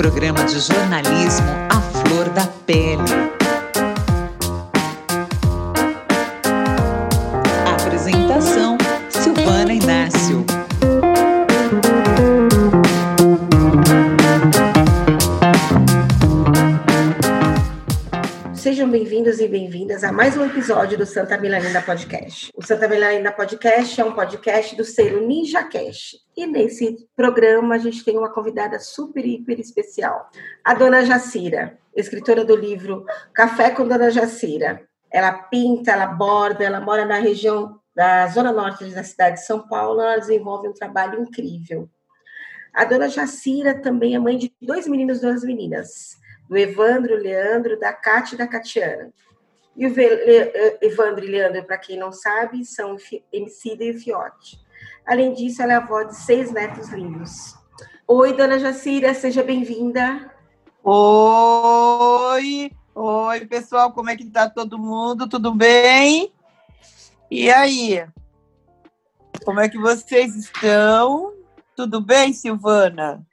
programa de jornalismo à flor da pele. Episódio do Santa Milanina Podcast. O Santa Milanina Podcast é um podcast do selo Ninja Cash. E nesse programa a gente tem uma convidada super, hiper especial, a dona Jacira, escritora do livro Café com Dona Jacira. Ela pinta, ela borda, ela mora na região da zona norte da cidade de São Paulo, ela desenvolve um trabalho incrível. A dona Jacira também é mãe de dois meninos e duas meninas do Evandro, Leandro, da Cátia e da Catiana. E o Evandro e Leandro, para quem não sabe, são Emicida e Fiote. Além disso, ela é avó de seis netos lindos. Oi, dona Jacira, seja bem-vinda. Oi, oi, pessoal, como é que tá todo mundo? Tudo bem? E aí? Como é que vocês estão? Tudo bem, Silvana?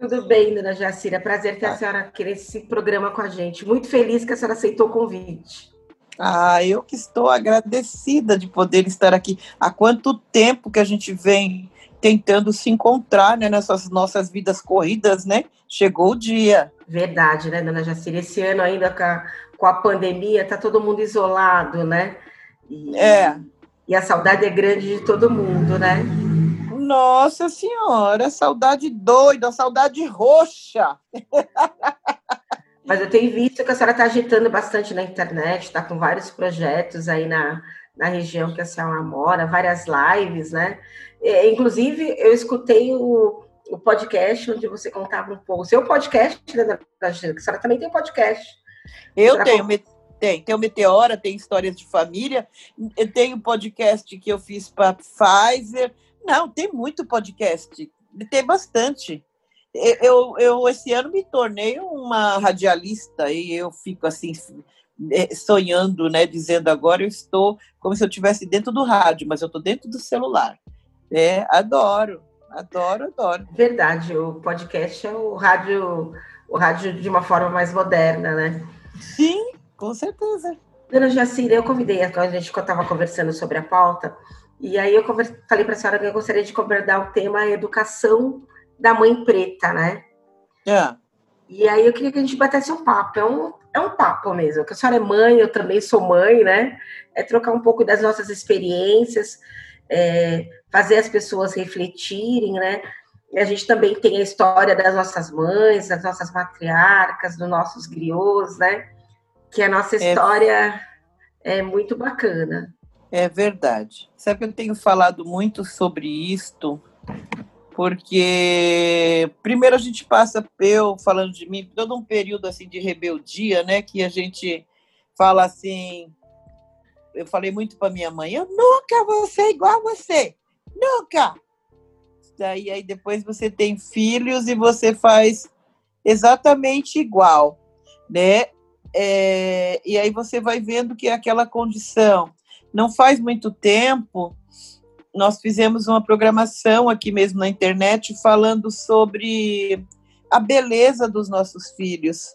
Tudo bem, dona Jacira. Prazer ter a tá. senhora aqui nesse programa com a gente. Muito feliz que a senhora aceitou o convite. Ah, eu que estou agradecida de poder estar aqui. Há quanto tempo que a gente vem tentando se encontrar né, nessas nossas vidas corridas, né? Chegou o dia. Verdade, né, dona Jacira? Esse ano ainda com a, com a pandemia, tá todo mundo isolado, né? E, é. E a saudade é grande de todo mundo, né? Nossa Senhora, saudade doida, saudade roxa. Mas eu tenho visto que a senhora está agitando bastante na internet, está com vários projetos aí na, na região que a senhora mora, várias lives, né? É, inclusive, eu escutei o, o podcast onde você contava um pouco. O seu podcast, né, a senhora também tem podcast. Eu tenho, tem. Tem o Meteora, tem Histórias de Família, tem o podcast que eu fiz para Pfizer, não, tem muito podcast, tem bastante. Eu, eu esse ano me tornei uma radialista e eu fico assim é, sonhando, né, dizendo agora eu estou como se eu estivesse dentro do rádio, mas eu estou dentro do celular. É, adoro, adoro, adoro. Verdade, o podcast é o rádio, o rádio de uma forma mais moderna, né? Sim, com certeza. Dona Jacira, eu convidei, a gente estava conversando sobre a pauta, e aí eu falei para a senhora que eu gostaria de abordar o tema educação da mãe preta, né? É. E aí eu queria que a gente batesse um papo. É um, é um papo mesmo, que a senhora é mãe, eu também sou mãe, né? É trocar um pouco das nossas experiências, é, fazer as pessoas refletirem, né? E a gente também tem a história das nossas mães, das nossas matriarcas, dos nossos griots, né? Que a nossa é. história é, é muito bacana. É verdade. Sabe que eu tenho falado muito sobre isto, porque primeiro a gente passa, eu falando de mim, todo um período assim de rebeldia, né? Que a gente fala assim. Eu falei muito para minha mãe, eu nunca vou ser igual a você, nunca. Daí aí depois você tem filhos e você faz exatamente igual, né? É, e aí você vai vendo que é aquela condição não faz muito tempo, nós fizemos uma programação aqui mesmo na internet falando sobre a beleza dos nossos filhos,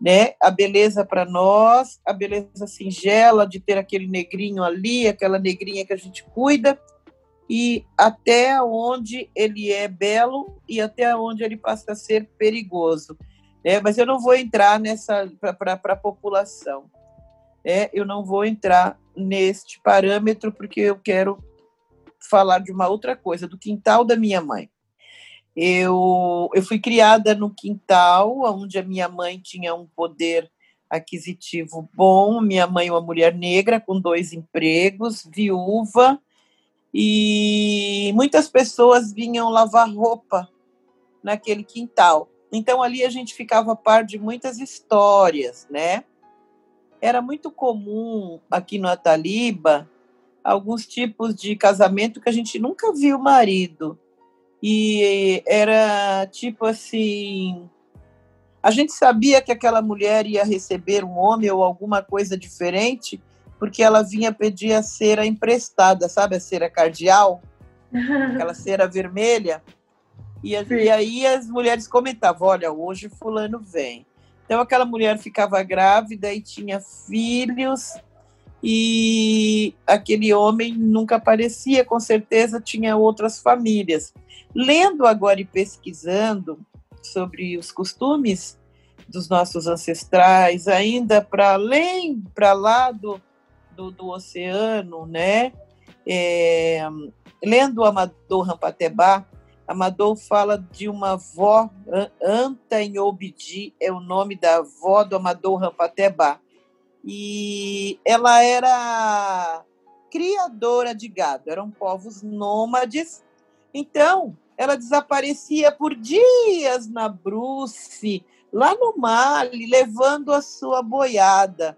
né? A beleza para nós, a beleza singela de ter aquele negrinho ali, aquela negrinha que a gente cuida, e até onde ele é belo e até onde ele passa a ser perigoso. Né? Mas eu não vou entrar nessa para a população. Né? Eu não vou entrar neste parâmetro porque eu quero falar de uma outra coisa, do quintal da minha mãe. Eu, eu fui criada no quintal, onde a minha mãe tinha um poder aquisitivo bom. Minha mãe, uma mulher negra com dois empregos, viúva, e muitas pessoas vinham lavar roupa naquele quintal. Então ali a gente ficava a par de muitas histórias, né? era muito comum aqui no Ataliba alguns tipos de casamento que a gente nunca viu o marido. E era tipo assim. A gente sabia que aquela mulher ia receber um homem ou alguma coisa diferente, porque ela vinha pedir a cera emprestada, sabe a cera cardial? Aquela cera vermelha. E, e aí as mulheres comentavam: olha, hoje Fulano vem. Então aquela mulher ficava grávida e tinha filhos, e aquele homem nunca aparecia, com certeza tinha outras famílias. Lendo agora e pesquisando sobre os costumes dos nossos ancestrais, ainda para além, para lá do, do, do, oceano, né? É, lendo Amador Rampatebá, Amador fala de uma avó, Anta em Obidi, é o nome da avó do Amador Rampatebá. E ela era criadora de gado, eram povos nômades. Então, ela desaparecia por dias na Bruce, lá no Mali, levando a sua boiada.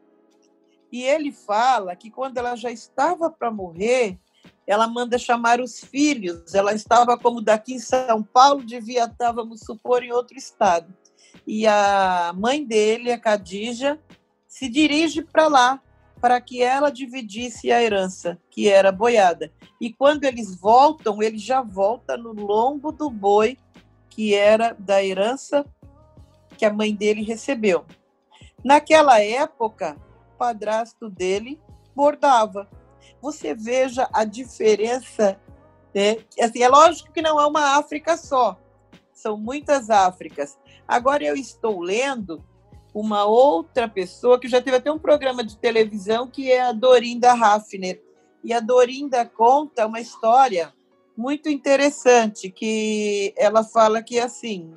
E ele fala que quando ela já estava para morrer, ela manda chamar os filhos. Ela estava como daqui em São Paulo, devia estar, vamos supor, em outro estado. E a mãe dele, a Cadija, se dirige para lá para que ela dividisse a herança, que era boiada. E quando eles voltam, ele já volta no lombo do boi, que era da herança que a mãe dele recebeu. Naquela época, o padrasto dele bordava. Você veja a diferença. Né? Assim, é lógico que não é uma África só, são muitas Áfricas. Agora eu estou lendo uma outra pessoa que já teve até um programa de televisão que é a Dorinda Hafner. E a Dorinda conta uma história muito interessante que ela fala que assim,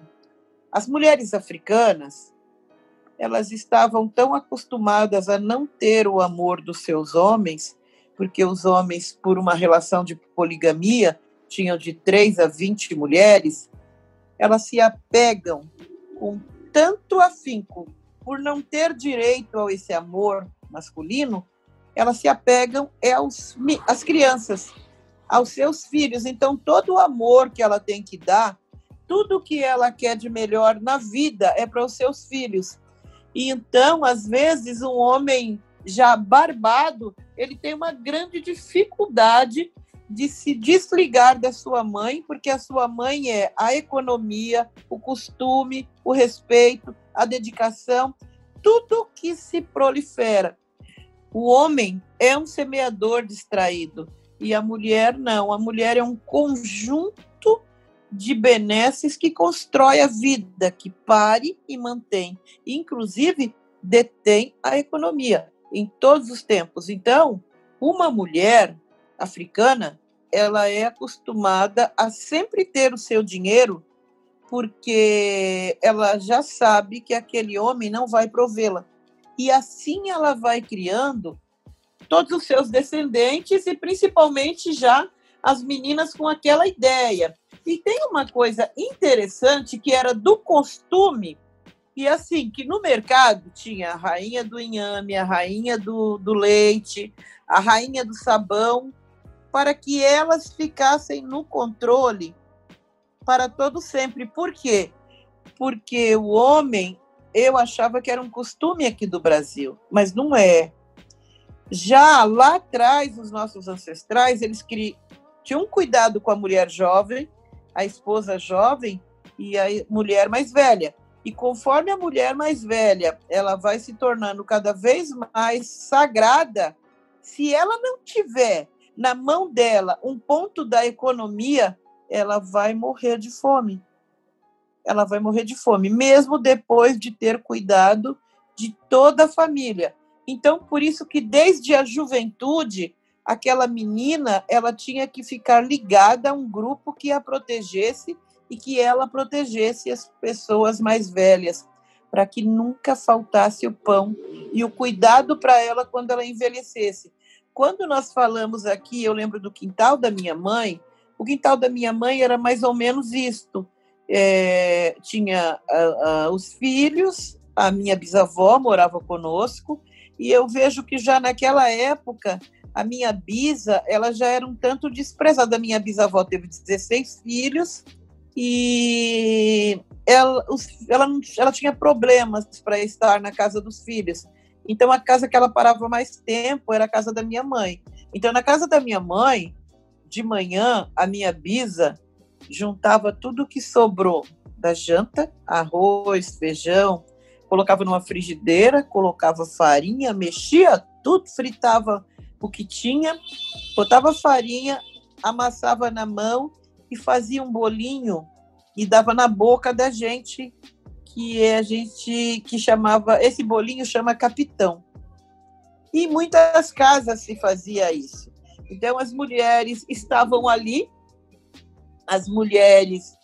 as mulheres africanas, elas estavam tão acostumadas a não ter o amor dos seus homens, porque os homens, por uma relação de poligamia, tinham de 3 a 20 mulheres, elas se apegam com tanto afinco por não ter direito a esse amor masculino, elas se apegam é aos, às crianças, aos seus filhos. Então, todo o amor que ela tem que dar, tudo que ela quer de melhor na vida é para os seus filhos. E então, às vezes, um homem já barbado, ele tem uma grande dificuldade de se desligar da sua mãe, porque a sua mãe é a economia, o costume, o respeito, a dedicação, tudo que se prolifera. O homem é um semeador distraído e a mulher não. A mulher é um conjunto de benesses que constrói a vida, que pare e mantém, inclusive detém a economia em todos os tempos. Então, uma mulher africana, ela é acostumada a sempre ter o seu dinheiro porque ela já sabe que aquele homem não vai provê-la. E assim ela vai criando todos os seus descendentes e principalmente já as meninas com aquela ideia. E tem uma coisa interessante que era do costume, e assim, que no mercado tinha a rainha do inhame, a rainha do, do leite, a rainha do sabão, para que elas ficassem no controle para todo sempre. Por quê? Porque o homem, eu achava que era um costume aqui do Brasil, mas não é. Já lá atrás, os nossos ancestrais, eles tinham cuidado com a mulher jovem, a esposa jovem e a mulher mais velha. E conforme a mulher mais velha, ela vai se tornando cada vez mais sagrada, se ela não tiver na mão dela um ponto da economia, ela vai morrer de fome. Ela vai morrer de fome, mesmo depois de ter cuidado de toda a família. Então, por isso que desde a juventude, aquela menina, ela tinha que ficar ligada a um grupo que a protegesse e que ela protegesse as pessoas mais velhas, para que nunca faltasse o pão e o cuidado para ela quando ela envelhecesse. Quando nós falamos aqui, eu lembro do quintal da minha mãe, o quintal da minha mãe era mais ou menos isto. É, tinha os filhos, a minha bisavó morava conosco, e eu vejo que já naquela época a minha bisa ela já era um tanto desprezada. A minha bisavó teve 16 filhos e ela, os, ela, ela tinha problemas para estar na casa dos filhos. Então a casa que ela parava mais tempo era a casa da minha mãe. Então na casa da minha mãe de manhã, a minha bisa, juntava tudo que sobrou da janta, arroz, feijão, colocava numa frigideira, colocava farinha, mexia tudo, fritava o que tinha, botava farinha, amassava na mão e fazia um bolinho e dava na boca da gente que a gente que chamava esse bolinho chama capitão. E muitas casas se fazia isso. Então as mulheres estavam ali, as mulheres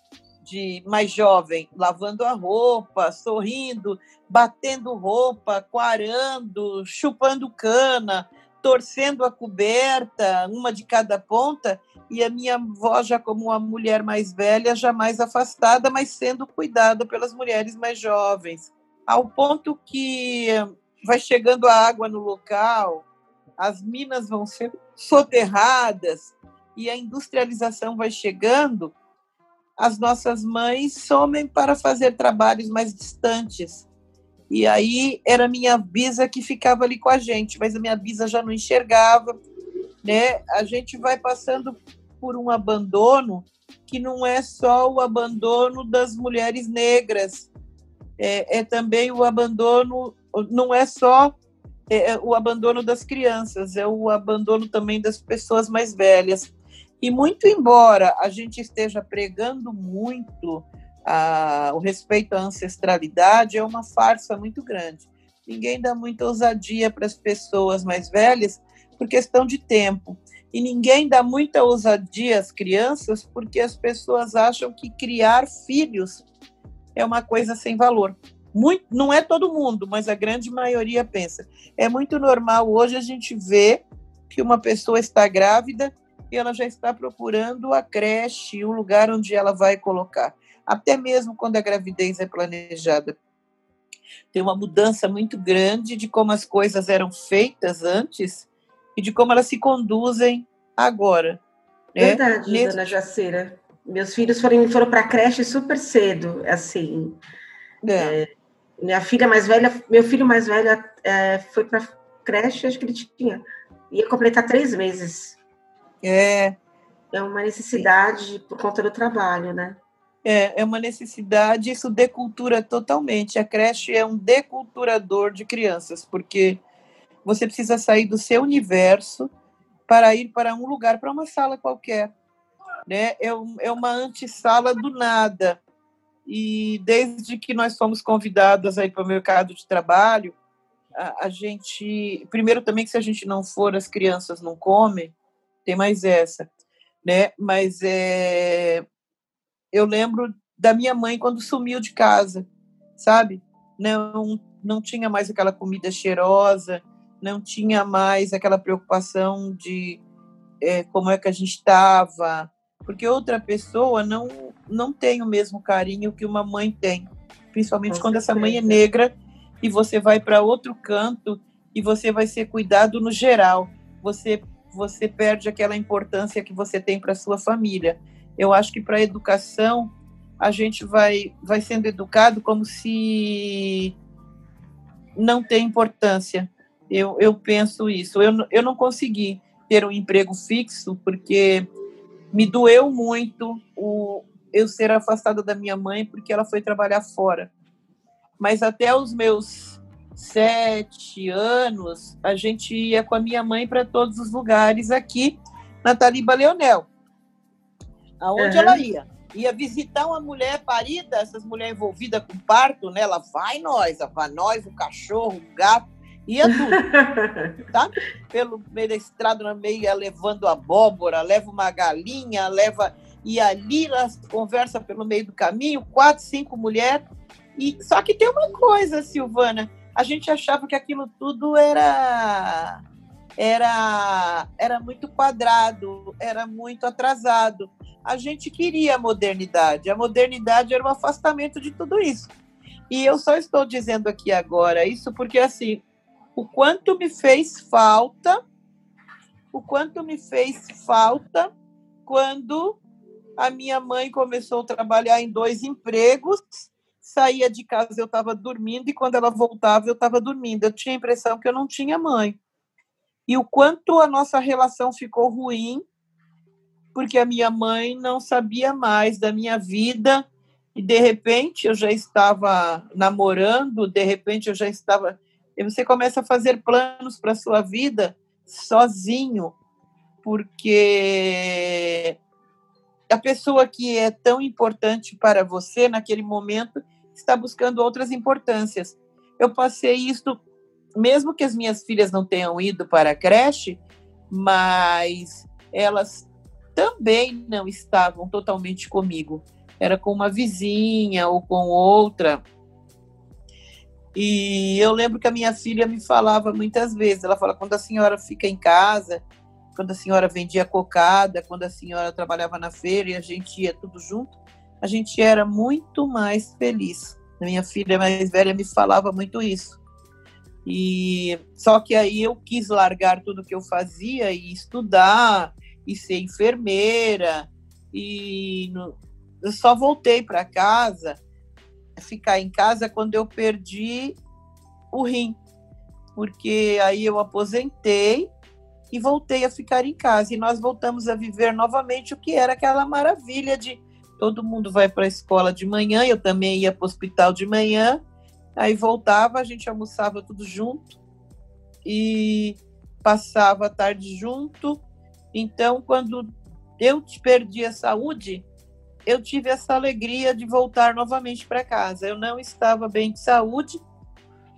de mais jovem lavando a roupa, sorrindo, batendo roupa, quarando, chupando cana, torcendo a coberta, uma de cada ponta, e a minha avó, já como uma mulher mais velha, jamais afastada, mas sendo cuidada pelas mulheres mais jovens. Ao ponto que vai chegando a água no local, as minas vão ser soterradas e a industrialização vai chegando, as nossas mães somem para fazer trabalhos mais distantes. E aí era minha bisa que ficava ali com a gente, mas a minha bisa já não enxergava, né? A gente vai passando por um abandono que não é só o abandono das mulheres negras, é, é também o abandono, não é só é, é o abandono das crianças, é o abandono também das pessoas mais velhas. E muito embora a gente esteja pregando muito a, o respeito à ancestralidade, é uma farsa muito grande. Ninguém dá muita ousadia para as pessoas mais velhas por questão de tempo. E ninguém dá muita ousadia às crianças porque as pessoas acham que criar filhos é uma coisa sem valor. Muito, não é todo mundo, mas a grande maioria pensa. É muito normal hoje a gente ver que uma pessoa está grávida e ela já está procurando a creche, o lugar onde ela vai colocar, até mesmo quando a gravidez é planejada. Tem uma mudança muito grande de como as coisas eram feitas antes e de como elas se conduzem agora. Né? Verdade, Nesse... dona Jaceira. Meus filhos foram, foram para a creche super cedo, assim. É. É, minha filha mais velha, meu filho mais velho é, foi para creche, acho que ele tinha, ia completar três meses. É. É uma necessidade por conta do trabalho, né? É, é uma necessidade, isso decultura totalmente. A creche é um deculturador de crianças, porque você precisa sair do seu universo para ir para um lugar, para uma sala qualquer. Né? É, é uma antessala do nada. E desde que nós fomos convidadas aí para o mercado de trabalho, a, a, gente, primeiro também que se a gente não for, as crianças não comem, tem mais essa, né? Mas é, eu lembro da minha mãe quando sumiu de casa, sabe? Não, não tinha mais aquela comida cheirosa, não tinha mais aquela preocupação de é, como é que a gente estava, porque outra pessoa não não tem o mesmo carinho que uma mãe tem, principalmente Com quando certeza. essa mãe é negra e você vai para outro canto e você vai ser cuidado no geral. Você você perde aquela importância que você tem para sua família. Eu acho que para educação a gente vai vai sendo educado como se não tem importância. Eu, eu penso isso. Eu, eu não consegui ter um emprego fixo porque me doeu muito o, eu ser afastada da minha mãe porque ela foi trabalhar fora. Mas até os meus sete anos, a gente ia com a minha mãe para todos os lugares aqui na Taliba Leonel. Aonde uhum. ela ia? Ia visitar uma mulher parida, essas mulheres envolvidas com parto, né? Ela vai nós, vai nós, o cachorro, o gato, ia tudo, tá? Pelo meio da estrada, na meia, levando abóbora, leva uma galinha, leva... E ali elas conversa pelo meio do caminho, quatro, cinco mulheres. E só que tem uma coisa, Silvana, a gente achava que aquilo tudo era era era muito quadrado, era muito atrasado. A gente queria a modernidade. A modernidade era o um afastamento de tudo isso. E eu só estou dizendo aqui agora isso porque assim, o quanto me fez falta, o quanto me fez falta quando a minha mãe começou a trabalhar em dois empregos saía de casa, eu estava dormindo, e quando ela voltava, eu estava dormindo. Eu tinha a impressão que eu não tinha mãe. E o quanto a nossa relação ficou ruim porque a minha mãe não sabia mais da minha vida e de repente eu já estava namorando, de repente eu já estava. E você começa a fazer planos para a sua vida sozinho, porque a pessoa que é tão importante para você naquele momento está buscando outras importâncias. Eu passei isso, mesmo que as minhas filhas não tenham ido para a creche, mas elas também não estavam totalmente comigo. Era com uma vizinha ou com outra. E eu lembro que a minha filha me falava muitas vezes, ela fala, quando a senhora fica em casa, quando a senhora vendia cocada, quando a senhora trabalhava na feira e a gente ia tudo junto, a gente era muito mais feliz. A minha filha mais velha me falava muito isso. E só que aí eu quis largar tudo que eu fazia e estudar e ser enfermeira. E no, eu só voltei para casa ficar em casa quando eu perdi o rim, porque aí eu aposentei e voltei a ficar em casa. E nós voltamos a viver novamente o que era aquela maravilha de todo mundo vai para a escola de manhã, eu também ia para o hospital de manhã, aí voltava, a gente almoçava tudo junto e passava a tarde junto. Então, quando eu perdi a saúde, eu tive essa alegria de voltar novamente para casa. Eu não estava bem de saúde,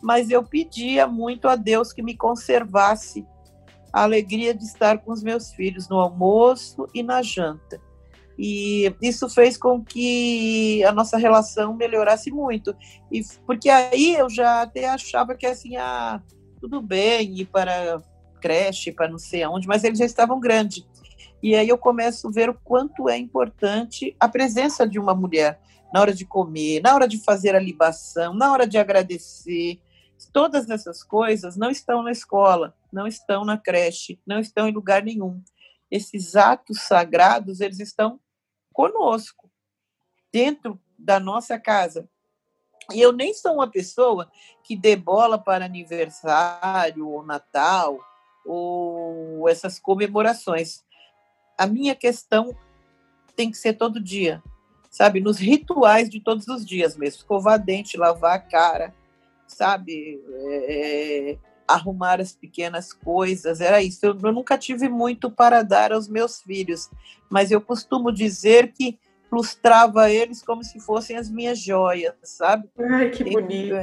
mas eu pedia muito a Deus que me conservasse a alegria de estar com os meus filhos no almoço e na janta. E isso fez com que a nossa relação melhorasse muito. E porque aí eu já até achava que assim, ah, tudo bem ir para creche, para não sei aonde, mas eles já estavam grandes. E aí eu começo a ver o quanto é importante a presença de uma mulher na hora de comer, na hora de fazer a libação, na hora de agradecer. Todas essas coisas não estão na escola, não estão na creche, não estão em lugar nenhum. Esses atos sagrados, eles estão conosco, dentro da nossa casa. E eu nem sou uma pessoa que dê bola para aniversário ou Natal ou essas comemorações a minha questão tem que ser todo dia, sabe? Nos rituais de todos os dias mesmo. Escovar dente, lavar a cara, sabe? É, é, arrumar as pequenas coisas, era isso. Eu, eu nunca tive muito para dar aos meus filhos, mas eu costumo dizer que lustrava eles como se fossem as minhas joias, sabe? Ai, que bonito.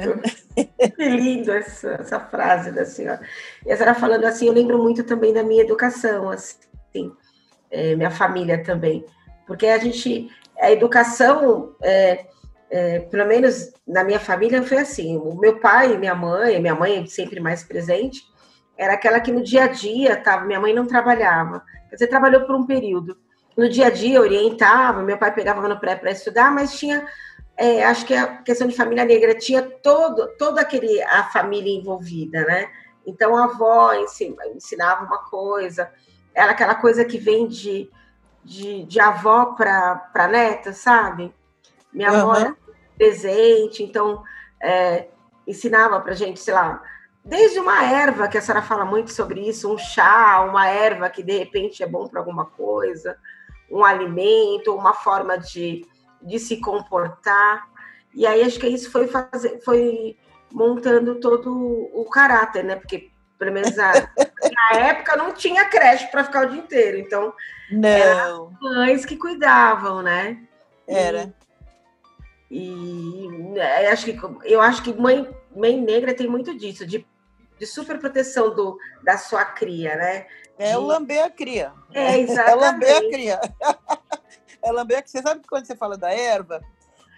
que lindo essa, essa frase da senhora. E a senhora falando assim, eu lembro muito também da minha educação, assim é, minha família também, porque a gente, a educação, é, é, pelo menos na minha família foi assim, o meu pai e minha mãe, minha mãe sempre mais presente, era aquela que no dia a dia tava, minha mãe não trabalhava, quer dizer, trabalhou por um período, no dia a dia orientava, meu pai pegava no pré para estudar, mas tinha é, acho que a questão de família negra tinha todo, todo aquele a família envolvida, né? Então a avó ensinava uma coisa, era aquela coisa que vem de, de, de avó para neta, sabe? Minha uhum. avó presente, então é, ensinava para gente, sei lá, desde uma erva, que a senhora fala muito sobre isso, um chá, uma erva que de repente é bom para alguma coisa, um alimento, uma forma de, de se comportar. E aí acho que isso foi fazer, foi montando todo o caráter, né? Porque pelo menos na, na época não tinha creche para ficar o dia inteiro. Então, não. eram mães que cuidavam, né? Era. E, e é, acho que, eu acho que mãe, mãe negra tem muito disso, de, de super proteção do, da sua cria, né? É de... o lamber a cria. É, exatamente. É lamber a cria. é lamber a cria. Você sabe que quando você fala da erva,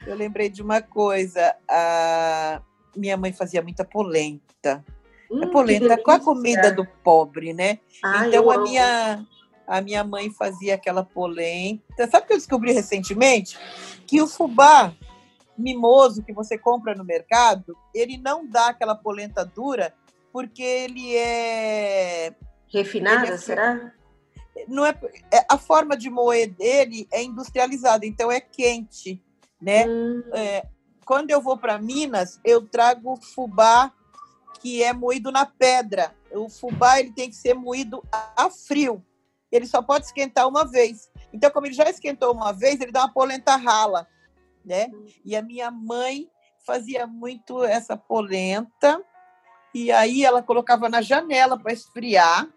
eu lembrei de uma coisa. A minha mãe fazia muita polenta. Hum, a polenta com a comida do pobre, né? Ah, então a minha a minha mãe fazia aquela polenta. Sabe o que eu descobri recentemente? Que o fubá mimoso que você compra no mercado, ele não dá aquela polenta dura porque ele é refinada, ele é... será? Não é, é, a forma de moer dele é industrializada, então é quente, né? Hum. É, quando eu vou para Minas, eu trago fubá que é moído na pedra. O fubá ele tem que ser moído a frio. ele só pode esquentar uma vez. Então, como ele já esquentou uma vez, ele dá uma polenta rala, né? E a minha mãe fazia muito essa polenta, e aí ela colocava na janela para esfriar,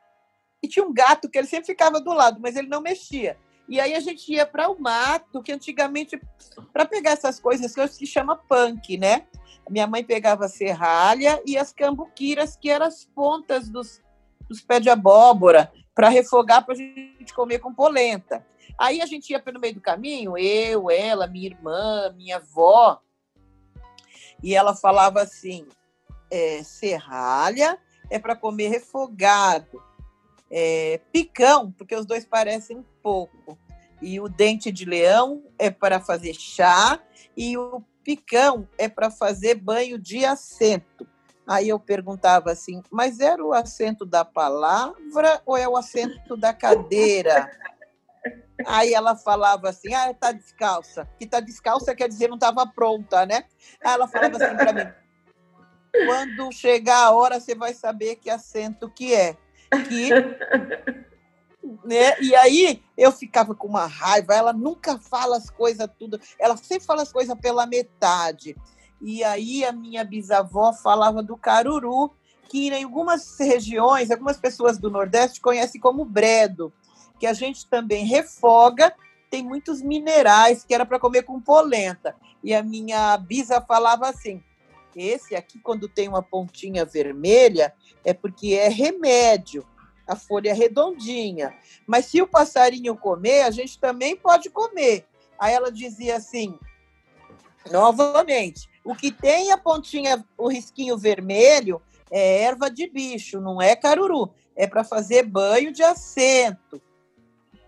e tinha um gato que ele sempre ficava do lado, mas ele não mexia. E aí a gente ia para o mato, que antigamente, para pegar essas coisas que se chama punk, né? Minha mãe pegava a serralha e as cambuquiras, que eram as pontas dos, dos pés de abóbora, para refogar para a gente comer com polenta. Aí a gente ia pelo meio do caminho, eu, ela, minha irmã, minha avó, e ela falava assim: é, serralha é para comer refogado, é, picão, porque os dois parecem um pouco, e o dente de leão é para fazer chá, e o picão é para fazer banho de assento. Aí eu perguntava assim, mas era o assento da palavra ou é o assento da cadeira? Aí ela falava assim, ah, tá descalça. Que tá descalça quer dizer não estava pronta, né? Aí ela falava assim para mim, quando chegar a hora você vai saber que assento que é. Que né? E aí eu ficava com uma raiva, ela nunca fala as coisas tudo, ela sempre fala as coisas pela metade. E aí a minha bisavó falava do caruru, que em algumas regiões, algumas pessoas do Nordeste conhecem como bredo, que a gente também refoga, tem muitos minerais que era para comer com polenta. E a minha bisa falava assim: esse aqui, quando tem uma pontinha vermelha, é porque é remédio a folha é redondinha. Mas se o passarinho comer, a gente também pode comer. Aí ela dizia assim, novamente, o que tem a pontinha, o risquinho vermelho, é erva de bicho, não é caruru. É para fazer banho de assento,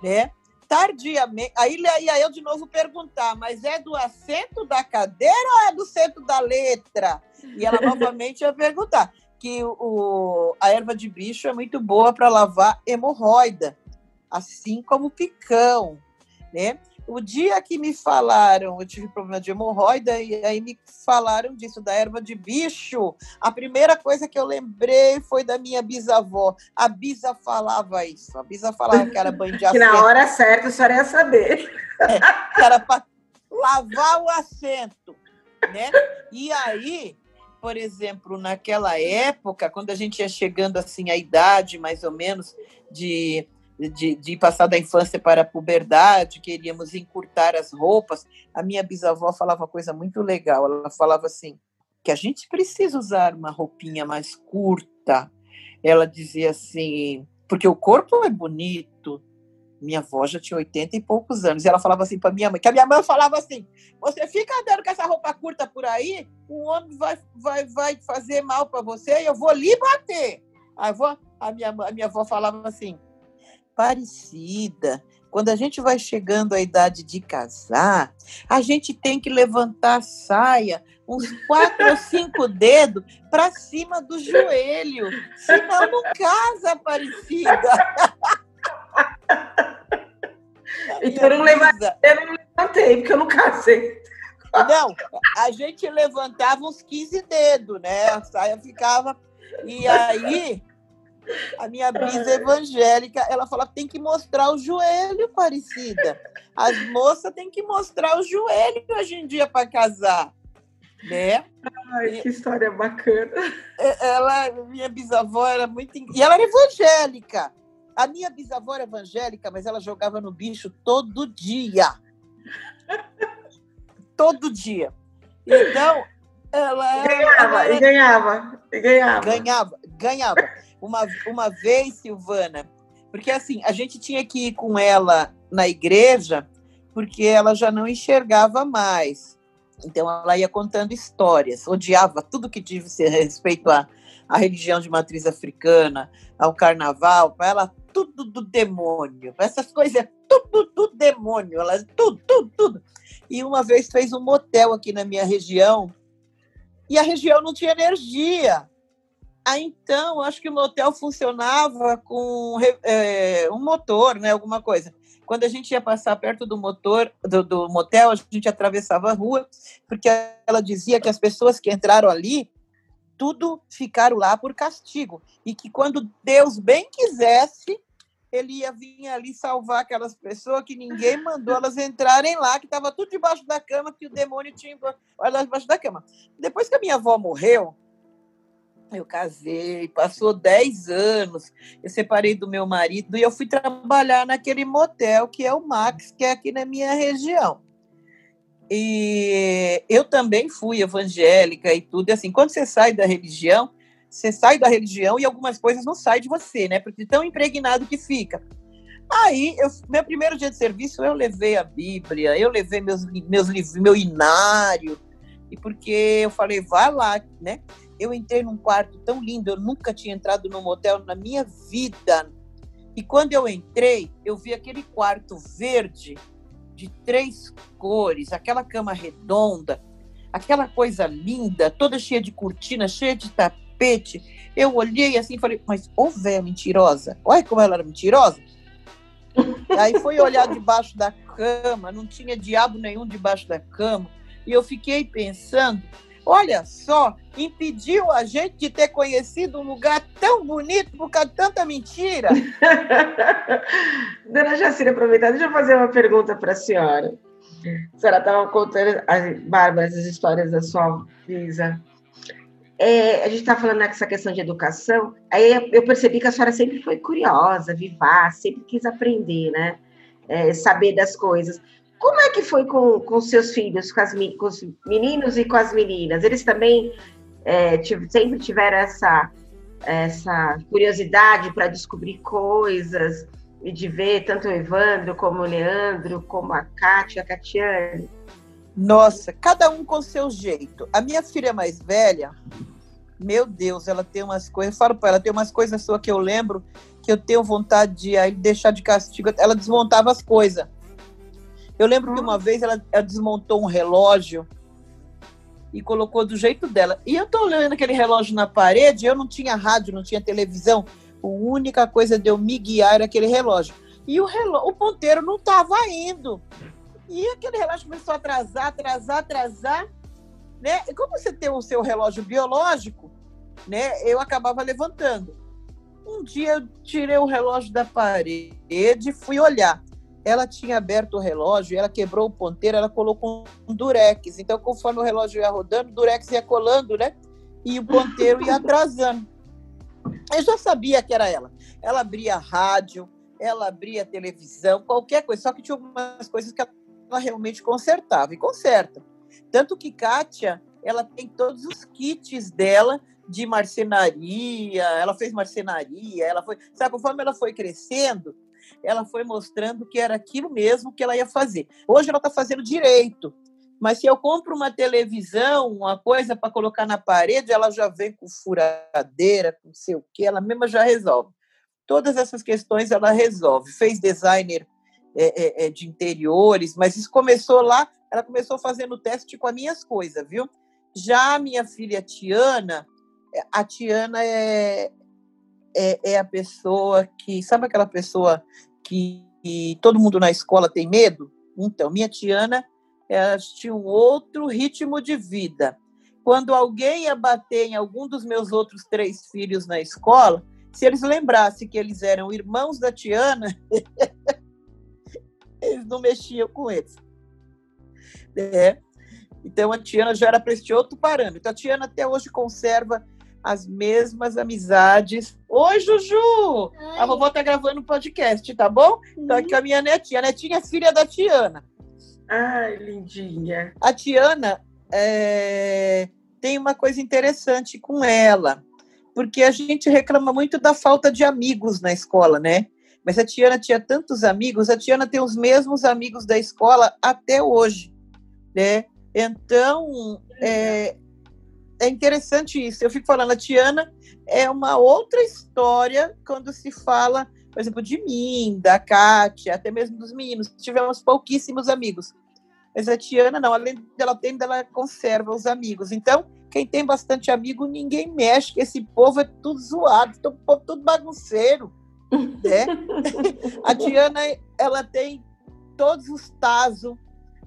né? Tardiamente, aí ia eu de novo perguntar, mas é do assento da cadeira ou é do centro da letra? E ela novamente ia perguntar que o, a erva de bicho é muito boa para lavar hemorroida, assim como o picão, né? O dia que me falaram, eu tive problema de hemorroida, e aí me falaram disso, da erva de bicho, a primeira coisa que eu lembrei foi da minha bisavó. A bisa falava isso, a bisa falava que era banho de. Que na hora certa a senhora ia saber. É, que era para lavar o assento, né? E aí, por exemplo, naquela época, quando a gente ia chegando assim à idade, mais ou menos, de, de, de passar da infância para a puberdade, queríamos encurtar as roupas, a minha bisavó falava uma coisa muito legal. Ela falava assim, que a gente precisa usar uma roupinha mais curta. Ela dizia assim, porque o corpo é bonito, minha avó já tinha 80 e poucos anos. E ela falava assim para minha mãe, que a minha mãe falava assim: você fica andando com essa roupa curta por aí, o homem vai, vai, vai fazer mal para você e eu vou lhe bater. A, avó, a, minha, a minha avó falava assim: parecida. Quando a gente vai chegando à idade de casar, a gente tem que levantar a saia uns quatro ou cinco dedos para cima do joelho, senão não casa, Aparecida. Então eu não, levantei, eu não levantei, porque eu não casei. Não, a gente levantava uns 15 dedos, né? A saia ficava. E aí, a minha brisa evangélica, ela fala: tem que mostrar o joelho, parecida. As moças têm que mostrar o joelho hoje em dia para casar. Né? Ai, que história bacana. Ela, minha bisavó era muito. E ela era evangélica. A minha bisavó era evangélica, mas ela jogava no bicho todo dia. todo dia. Então, ela. Ganhava, ela... e ganhava, e ganhava. Ganhava, ganhava. Uma, uma vez, Silvana, porque assim, a gente tinha que ir com ela na igreja, porque ela já não enxergava mais. Então, ela ia contando histórias, odiava tudo que tivesse respeito à, à religião de matriz africana, ao carnaval. Para ela, tudo do demônio. Essas coisas tudo do demônio. Elas, tudo, tudo, tudo. E uma vez fez um motel aqui na minha região e a região não tinha energia. Aí então, acho que o motel funcionava com é, um motor, né, alguma coisa. Quando a gente ia passar perto do motor do, do motel, a gente atravessava a rua, porque ela dizia que as pessoas que entraram ali tudo ficaram lá por castigo. E que quando Deus bem quisesse, ele ia vir ali salvar aquelas pessoas que ninguém mandou elas entrarem lá, que estava tudo debaixo da cama, que o demônio tinha lá debaixo da cama. Depois que a minha avó morreu, eu casei, passou 10 anos, eu separei do meu marido e eu fui trabalhar naquele motel que é o Max, que é aqui na minha região. E eu também fui evangélica e tudo. E assim, quando você sai da religião, você sai da religião e algumas coisas não saem de você, né? Porque tão impregnado que fica. Aí, eu, meu primeiro dia de serviço, eu levei a Bíblia, eu levei meus, meus livros, meu inário, e porque eu falei, vá lá, né? Eu entrei num quarto tão lindo, eu nunca tinha entrado num motel na minha vida. E quando eu entrei, eu vi aquele quarto verde de três cores, aquela cama redonda, aquela coisa linda, toda cheia de cortina, cheia de tapete. Eu olhei assim e falei, mas ô véia mentirosa, olha como ela era mentirosa. Aí foi olhar debaixo da cama, não tinha diabo nenhum debaixo da cama. E eu fiquei pensando, olha só, impediu a gente de ter conhecido um lugar tão bonito por causa de tanta mentira. Dona Jacira, aproveitar, deixa eu fazer uma pergunta para a senhora. A senhora estava contando, Bárbara, as histórias da sua Lisa. É, a gente está falando nessa questão de educação, aí eu percebi que a senhora sempre foi curiosa, vivaz, sempre quis aprender, né? É, saber das coisas. Como é que foi com, com seus filhos, com, as, com os meninos e com as meninas? Eles também é, sempre tiveram essa, essa curiosidade para descobrir coisas e de ver tanto o Evandro como o Leandro, como a Kátia, a Catiane? Nossa, cada um com seu jeito. A minha filha mais velha, meu Deus, ela tem umas coisas, eu falo para ela, tem umas coisas suas que eu lembro que eu tenho vontade de aí, deixar de castigo. Ela desmontava as coisas. Eu lembro que uma vez ela, ela, desmontou um relógio e colocou do jeito dela. E eu tô olhando aquele relógio na parede, eu não tinha rádio, não tinha televisão. A única coisa de eu me guiar era aquele relógio. E o, relógio, o ponteiro não estava indo. E aquele relógio começou a atrasar, atrasar, atrasar. Né? E como você tem o seu relógio biológico, né? eu acabava levantando. Um dia eu tirei o relógio da parede e fui olhar ela tinha aberto o relógio, ela quebrou o ponteiro, ela colocou um durex. Então, conforme o relógio ia rodando, o durex ia colando, né? E o ponteiro ia atrasando. Eu já sabia que era ela. Ela abria rádio, ela abria televisão, qualquer coisa. Só que tinha algumas coisas que ela realmente consertava. E conserta. Tanto que Kátia, ela tem todos os kits dela de marcenaria, ela fez marcenaria, ela foi... Sabe, conforme ela foi crescendo, ela foi mostrando que era aquilo mesmo que ela ia fazer. Hoje ela está fazendo direito, mas se eu compro uma televisão, uma coisa para colocar na parede, ela já vem com furadeira, com sei o quê, ela mesma já resolve. Todas essas questões ela resolve. Fez designer é, é, é de interiores, mas isso começou lá, ela começou fazendo teste com as minhas coisas, viu? Já a minha filha Tiana, a Tiana é, é, é a pessoa que. Sabe aquela pessoa que, que, todo mundo na escola tem medo? Então, minha Tiana ela tinha um outro ritmo de vida. Quando alguém ia bater em algum dos meus outros três filhos na escola, se eles lembrassem que eles eram irmãos da Tiana, eles não mexiam com eles. É. Então a Tiana já era para este outro parâmetro. A Tiana até hoje conserva as mesmas amizades. Oi, Juju! Oi. A vovó tá gravando um podcast, tá bom? Uhum. Tô aqui com a minha netinha. A netinha é filha da Tiana. Ai, lindinha. A Tiana é... tem uma coisa interessante com ela, porque a gente reclama muito da falta de amigos na escola, né? Mas a Tiana tinha tantos amigos, a Tiana tem os mesmos amigos da escola até hoje, né? Então, é, é interessante isso. Eu fico falando, a Tiana é uma outra história quando se fala, por exemplo, de mim, da Kátia, até mesmo dos meninos. Tivemos pouquíssimos amigos. Mas a Tiana, não, além dela ter, ela conserva os amigos. Então, quem tem bastante amigo, ninguém mexe, que esse povo é tudo zoado, o povo tudo bagunceiro. Né? a Tiana, ela tem todos os tazos,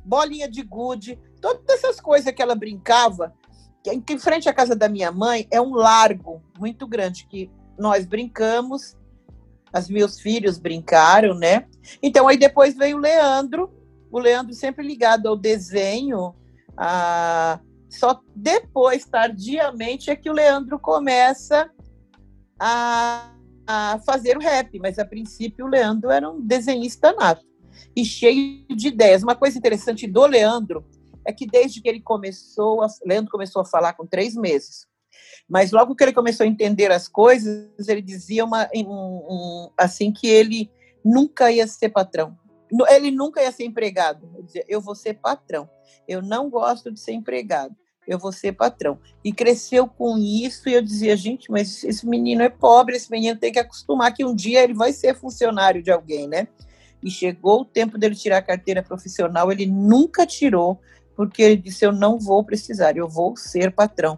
bolinha de gude, todas essas coisas que ela brincava, em frente à casa da minha mãe é um largo muito grande que nós brincamos Os meus filhos brincaram, né? Então aí depois veio o Leandro, o Leandro sempre ligado ao desenho, a... só depois, tardiamente, é que o Leandro começa a, a fazer o rap, mas a princípio o Leandro era um desenhista nato e cheio de ideias. Uma coisa interessante do Leandro é que desde que ele começou, a, Leandro começou a falar com três meses, mas logo que ele começou a entender as coisas, ele dizia uma, um, um, assim que ele nunca ia ser patrão. Ele nunca ia ser empregado. Ele dizia, eu vou ser patrão. Eu não gosto de ser empregado. Eu vou ser patrão. E cresceu com isso, e eu dizia, gente, mas esse menino é pobre, esse menino tem que acostumar que um dia ele vai ser funcionário de alguém, né? E chegou o tempo dele tirar a carteira profissional, ele nunca tirou, porque ele disse: Eu não vou precisar, eu vou ser patrão.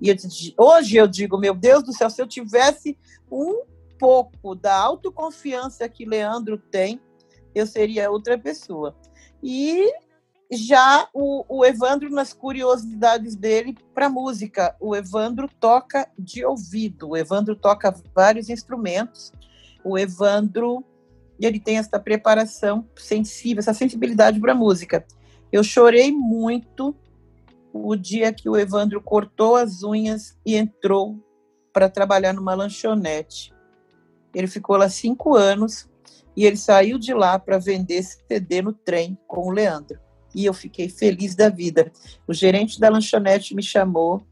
E eu disse, hoje eu digo: Meu Deus do céu, se eu tivesse um pouco da autoconfiança que Leandro tem, eu seria outra pessoa. E já o, o Evandro, nas curiosidades dele para música, o Evandro toca de ouvido, o Evandro toca vários instrumentos, o Evandro ele tem essa preparação sensível, essa sensibilidade para música. Eu chorei muito o dia que o Evandro cortou as unhas e entrou para trabalhar numa lanchonete. Ele ficou lá cinco anos e ele saiu de lá para vender CD no trem com o Leandro. E eu fiquei feliz da vida. O gerente da lanchonete me chamou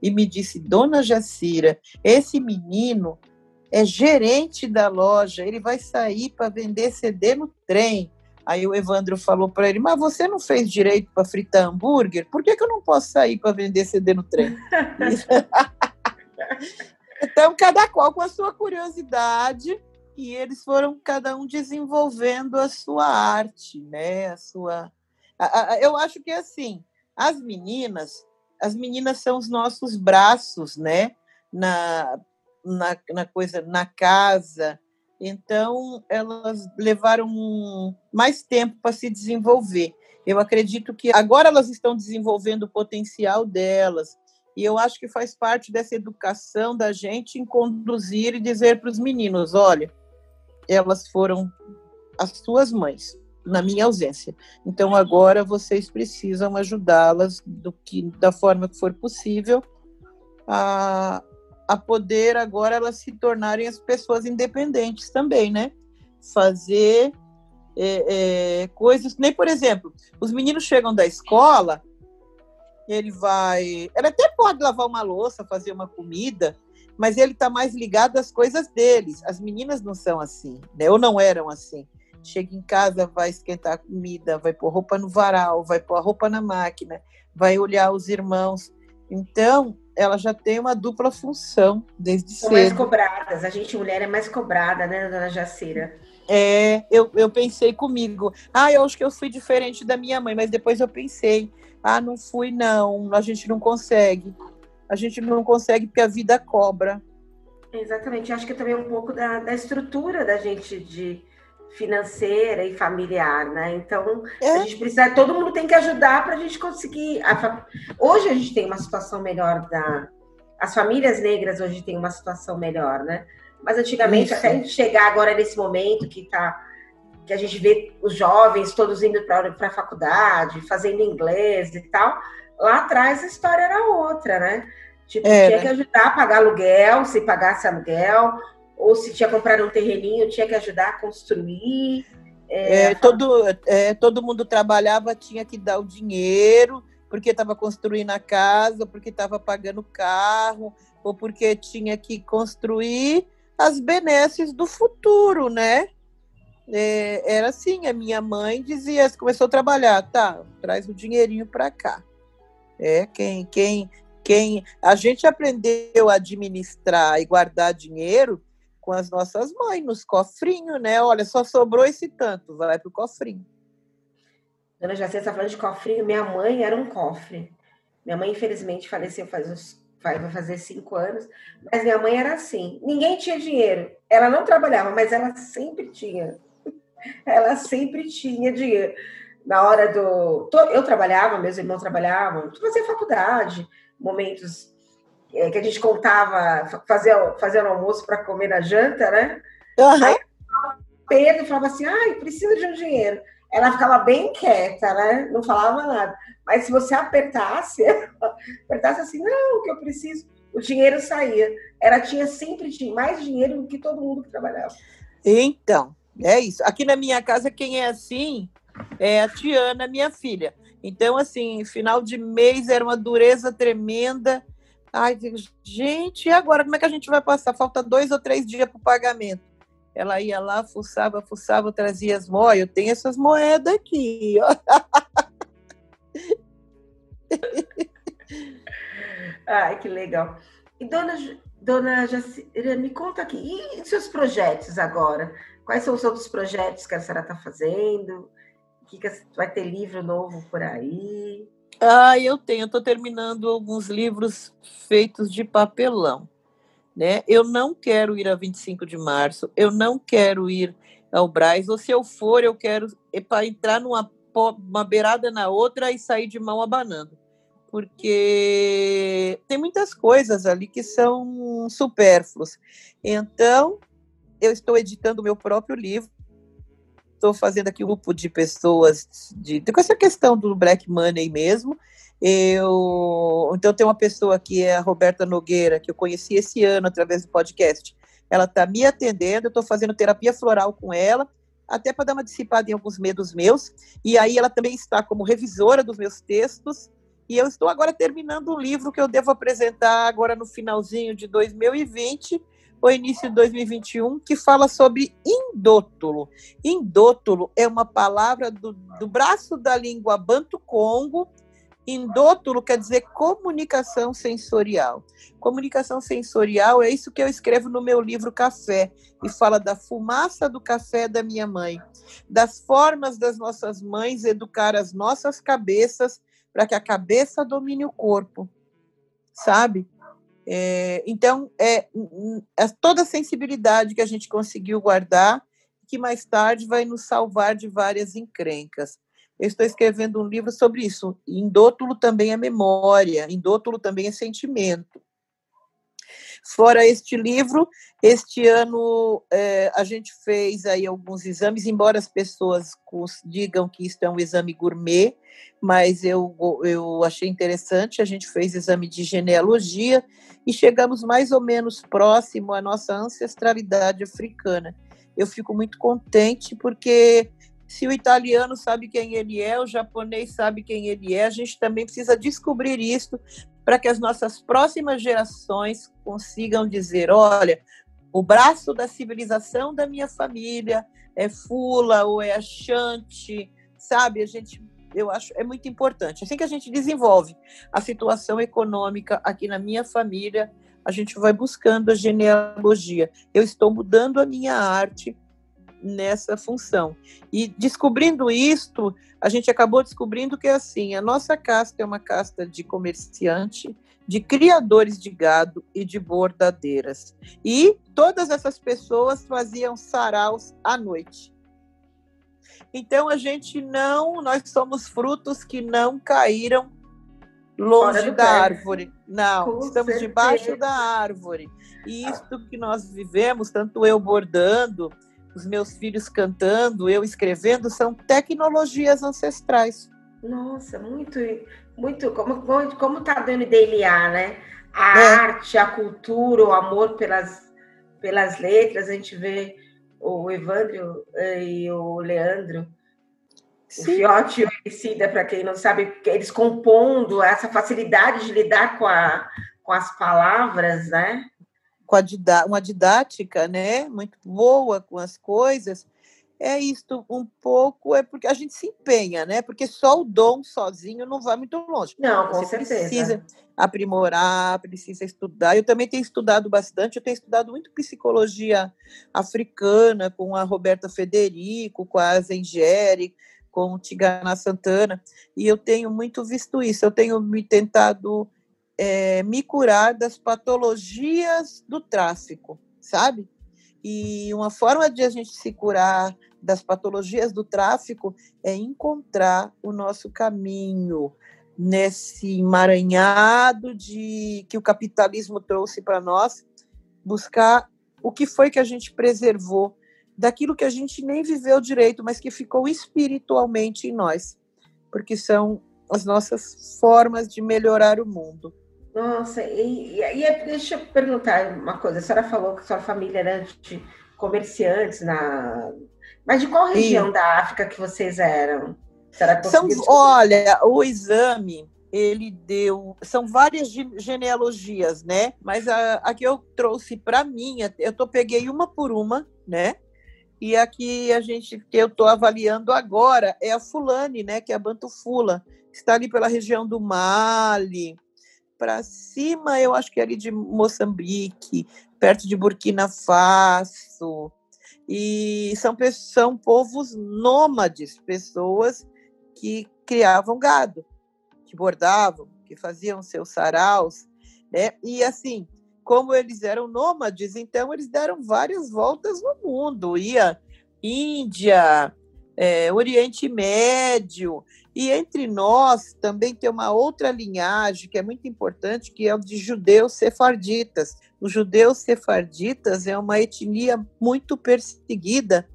e me disse: Dona Jacira, esse menino é gerente da loja, ele vai sair para vender CD no trem. Aí o Evandro falou para ele: Mas você não fez direito para fritar hambúrguer? Por que, que eu não posso sair para vender CD no trem? então, cada qual com a sua curiosidade, e eles foram cada um desenvolvendo a sua arte, né? A sua. Eu acho que assim, as meninas, as meninas são os nossos braços, né? Na, na, na coisa, na casa, então, elas levaram mais tempo para se desenvolver. Eu acredito que agora elas estão desenvolvendo o potencial delas. E eu acho que faz parte dessa educação da gente em conduzir e dizer para os meninos: olha, elas foram as suas mães na minha ausência. Então agora vocês precisam ajudá-las do que da forma que for possível a, a poder agora elas se tornarem as pessoas independentes também, né? Fazer é, é, coisas. Nem, por exemplo, os meninos chegam da escola, ele vai. Ele até pode lavar uma louça, fazer uma comida, mas ele está mais ligado às coisas deles. As meninas não são assim, né? Ou não eram assim. Chega em casa, vai esquentar a comida, vai pôr roupa no varal, vai pôr a roupa na máquina, vai olhar os irmãos. Então, ela já tem uma dupla função desde São cedo. mais cobradas. A gente, mulher, é mais cobrada, né, dona Jacira? É, eu, eu pensei comigo, ah, eu acho que eu fui diferente da minha mãe, mas depois eu pensei, ah, não fui, não, a gente não consegue. A gente não consegue porque a vida cobra. Exatamente, eu acho que é também um pouco da, da estrutura da gente de financeira e familiar, né? Então, é. a gente precisa, todo mundo tem que ajudar para a gente conseguir. A, hoje a gente tem uma situação melhor da. As famílias negras hoje têm uma situação melhor, né? Mas antigamente, Isso. até chegar agora nesse momento que tá que a gente vê os jovens todos indo para a faculdade, fazendo inglês e tal, lá atrás a história era outra, né? Tipo, é, tinha né? que ajudar a pagar aluguel, se pagasse aluguel, ou se tinha comprado um terreninho, tinha que ajudar a construir. É, é, todo, é, todo mundo trabalhava, tinha que dar o dinheiro, porque estava construindo a casa, porque estava pagando o carro, ou porque tinha que construir as benesses do futuro, né? É, era assim, a minha mãe dizia, começou a trabalhar, tá, traz o dinheirinho para cá. É, quem, quem, quem, a gente aprendeu a administrar e guardar dinheiro com as nossas mães, nos cofrinhos, né? Olha, só sobrou esse tanto, vai para o cofrinho. Dona Jacê está falando de cofrinho. Minha mãe era um cofre. Minha mãe, infelizmente, faleceu faz uns, vai fazer cinco anos. Mas minha mãe era assim. Ninguém tinha dinheiro. Ela não trabalhava, mas ela sempre tinha. Ela sempre tinha dinheiro. Na hora do. Eu trabalhava, meus irmãos trabalhavam, fazia faculdade, momentos é, que a gente contava, fazia, fazia almoço para comer na janta, né? Uhum. Aí, Pedro falava assim, ai, preciso de um dinheiro. Ela ficava bem quieta, né? Não falava nada. Mas se você apertasse, apertasse assim, não, o que eu preciso, o dinheiro saía. Ela tinha sempre tinha mais dinheiro do que todo mundo que trabalhava. Então, é isso. Aqui na minha casa, quem é assim é a Tiana, minha filha. Então, assim, final de mês era uma dureza tremenda. Ai, gente, e agora? Como é que a gente vai passar? Falta dois ou três dias para o pagamento. Ela ia lá, fuçava, fuçava, trazia as moedas. Eu tenho essas moedas aqui, ó. Ai, que legal. E dona, dona Jacira, me conta aqui, e seus projetos agora? Quais são os outros projetos que a senhora está fazendo? Que, que vai ter livro novo por aí? Ah, eu tenho. Estou terminando alguns livros feitos de papelão. Né? Eu não quero ir a 25 de março, eu não quero ir ao Braz, ou se eu for, eu quero é para entrar numa uma beirada na outra e sair de mão abanando. Porque tem muitas coisas ali que são supérfluas. Então, eu estou editando o meu próprio livro, estou fazendo aqui um grupo de pessoas de, com essa questão do black money mesmo. Eu então tem uma pessoa que é a Roberta Nogueira que eu conheci esse ano através do podcast. Ela está me atendendo, eu estou fazendo terapia floral com ela, até para dar uma dissipada em alguns medos meus. E aí ela também está como revisora dos meus textos. E eu estou agora terminando um livro que eu devo apresentar agora no finalzinho de 2020 o início de 2021, que fala sobre indótulo. Indótulo é uma palavra do, do braço da língua banto-congo. Indótulo quer dizer comunicação sensorial. Comunicação sensorial é isso que eu escrevo no meu livro Café, e fala da fumaça do café da minha mãe, das formas das nossas mães educar as nossas cabeças para que a cabeça domine o corpo, sabe? É, então, é, é toda a sensibilidade que a gente conseguiu guardar, que mais tarde vai nos salvar de várias encrencas. Eu estou escrevendo um livro sobre isso. Indótulo também é memória, indótulo também é sentimento. Fora este livro, este ano é, a gente fez aí alguns exames, embora as pessoas digam que isto é um exame gourmet, mas eu, eu achei interessante. A gente fez exame de genealogia e chegamos mais ou menos próximo à nossa ancestralidade africana. Eu fico muito contente porque se o italiano sabe quem ele é, o japonês sabe quem ele é, a gente também precisa descobrir isso para que as nossas próximas gerações consigam dizer: olha, o braço da civilização da minha família é Fula ou é Achante, sabe? A gente, eu acho, é muito importante. Assim que a gente desenvolve a situação econômica aqui na minha família, a gente vai buscando a genealogia. Eu estou mudando a minha arte nessa função. E descobrindo isto, a gente acabou descobrindo que assim, a nossa casta é uma casta de comerciante, de criadores de gado e de bordadeiras. E todas essas pessoas faziam saraus à noite. Então a gente não, nós somos frutos que não caíram longe da árvore. Não, Com estamos certeza. debaixo da árvore. E isto que nós vivemos, tanto eu bordando, os meus filhos cantando, eu escrevendo, são tecnologias ancestrais. Nossa, muito, muito, como, como tá dando DNA, né? A é. arte, a cultura, o amor pelas, pelas letras, a gente vê o Evandro eh, e o Leandro, Sim. o Fiote e o Emicida, para quem não sabe, eles compondo essa facilidade de lidar com, a, com as palavras, né? Uma didática né, muito boa com as coisas, é isto um pouco, é porque a gente se empenha, né? Porque só o dom sozinho não vai muito longe. Não, com Você certeza. precisa aprimorar, precisa estudar. Eu também tenho estudado bastante, eu tenho estudado muito psicologia africana com a Roberta Federico, com a Zengeri, com o Tigana Santana, e eu tenho muito visto isso. Eu tenho me tentado é, me curar das patologias do tráfico, sabe? E uma forma de a gente se curar das patologias do tráfico é encontrar o nosso caminho nesse emaranhado de que o capitalismo trouxe para nós, buscar o que foi que a gente preservou daquilo que a gente nem viveu direito, mas que ficou espiritualmente em nós, porque são as nossas formas de melhorar o mundo. Nossa, e, e, e deixa eu perguntar uma coisa. A senhora falou que sua família era de comerciantes na. Mas de qual região da África que vocês eram? São, olha, o exame ele deu. São várias genealogias, né? Mas a, a que eu trouxe para mim, eu tô, peguei uma por uma, né? E aqui a gente que eu estou avaliando agora é a Fulane, né? Que é a Bantufula, está ali pela região do Mali, para cima, eu acho que é ali de Moçambique, perto de Burkina Faso. E são, são povos nômades, pessoas que criavam gado que bordavam, que faziam seus saraus, né? E assim, como eles eram nômades, então eles deram várias voltas no mundo, ia Índia, é, Oriente Médio, e entre nós também tem uma outra linhagem que é muito importante, que é o de judeus sefarditas. Os judeus sefarditas é uma etnia muito perseguida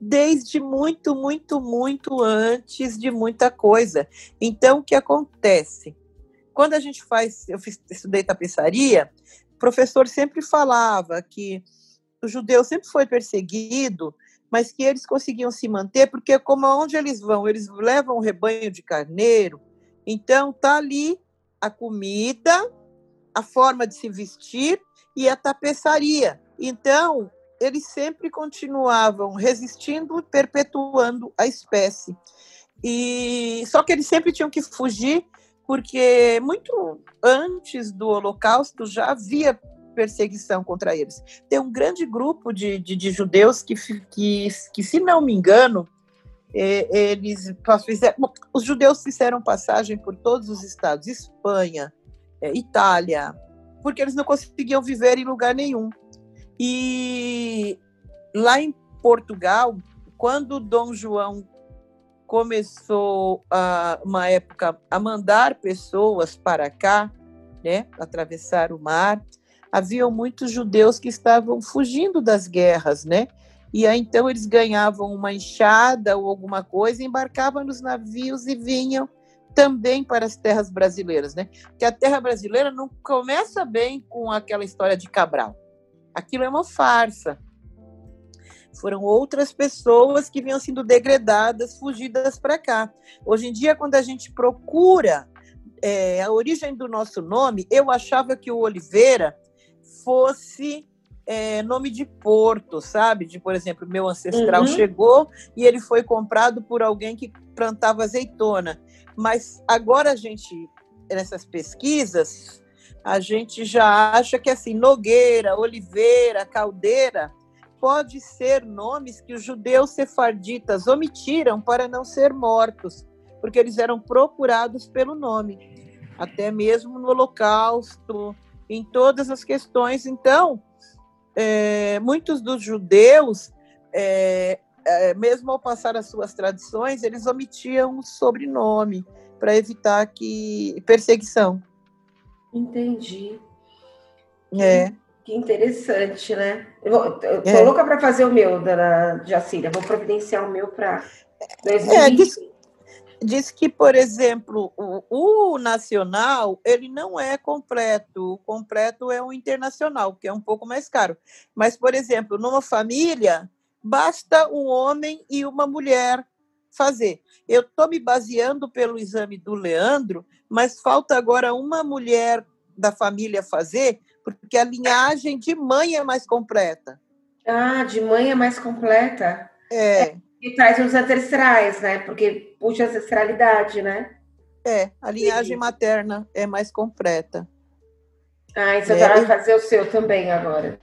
desde muito, muito, muito antes de muita coisa. Então, o que acontece? Quando a gente faz, eu fiz, estudei tapeçaria, o professor sempre falava que o judeu sempre foi perseguido, mas que eles conseguiam se manter, porque como onde eles vão, eles levam um rebanho de carneiro, então tá ali a comida, a forma de se vestir e a tapeçaria. Então, eles sempre continuavam resistindo, perpetuando a espécie. E só que eles sempre tinham que fugir, porque muito antes do Holocausto já havia perseguição contra eles. Tem um grande grupo de, de, de judeus que, que, que, se não me engano, é, eles fizeram, os judeus fizeram passagem por todos os estados, Espanha, é, Itália, porque eles não conseguiam viver em lugar nenhum. E lá em Portugal, quando Dom João começou a, uma época a mandar pessoas para cá, né, atravessar o mar, haviam muitos judeus que estavam fugindo das guerras, né? E aí então eles ganhavam uma enxada ou alguma coisa, embarcavam nos navios e vinham também para as terras brasileiras, né? Que a terra brasileira não começa bem com aquela história de Cabral. Aquilo é uma farsa. Foram outras pessoas que vinham sendo degradadas, fugidas para cá. Hoje em dia, quando a gente procura é, a origem do nosso nome, eu achava que o Oliveira fosse é, nome de porto, sabe? De, por exemplo, meu ancestral uhum. chegou e ele foi comprado por alguém que plantava azeitona. Mas agora a gente, nessas pesquisas, a gente já acha que assim, Nogueira, Oliveira, Caldeira, pode ser nomes que os judeus sefarditas omitiram para não ser mortos, porque eles eram procurados pelo nome, até mesmo no Holocausto, em todas as questões. Então, é, muitos dos judeus, é, é, mesmo ao passar as suas tradições, eles omitiam o sobrenome para evitar que perseguição. Entendi. É. Que interessante, né? Eu, eu tô é. louca para fazer o meu, dona Jacira. Vou providenciar o meu para 2020. É, diz, que, por exemplo, o, o, nacional ele não é completo. O completo é o internacional, que é um pouco mais caro. Mas, por exemplo, numa família, basta um homem e uma mulher fazer. Eu estou me baseando pelo exame do Leandro, mas falta agora uma mulher da família fazer, porque a linhagem de mãe é mais completa. Ah, de mãe é mais completa? É. E traz os ancestrais, né? Porque puxa a ancestralidade, né? É, a linhagem Sim. materna é mais completa. Ah, então é. vai fazer o seu também agora.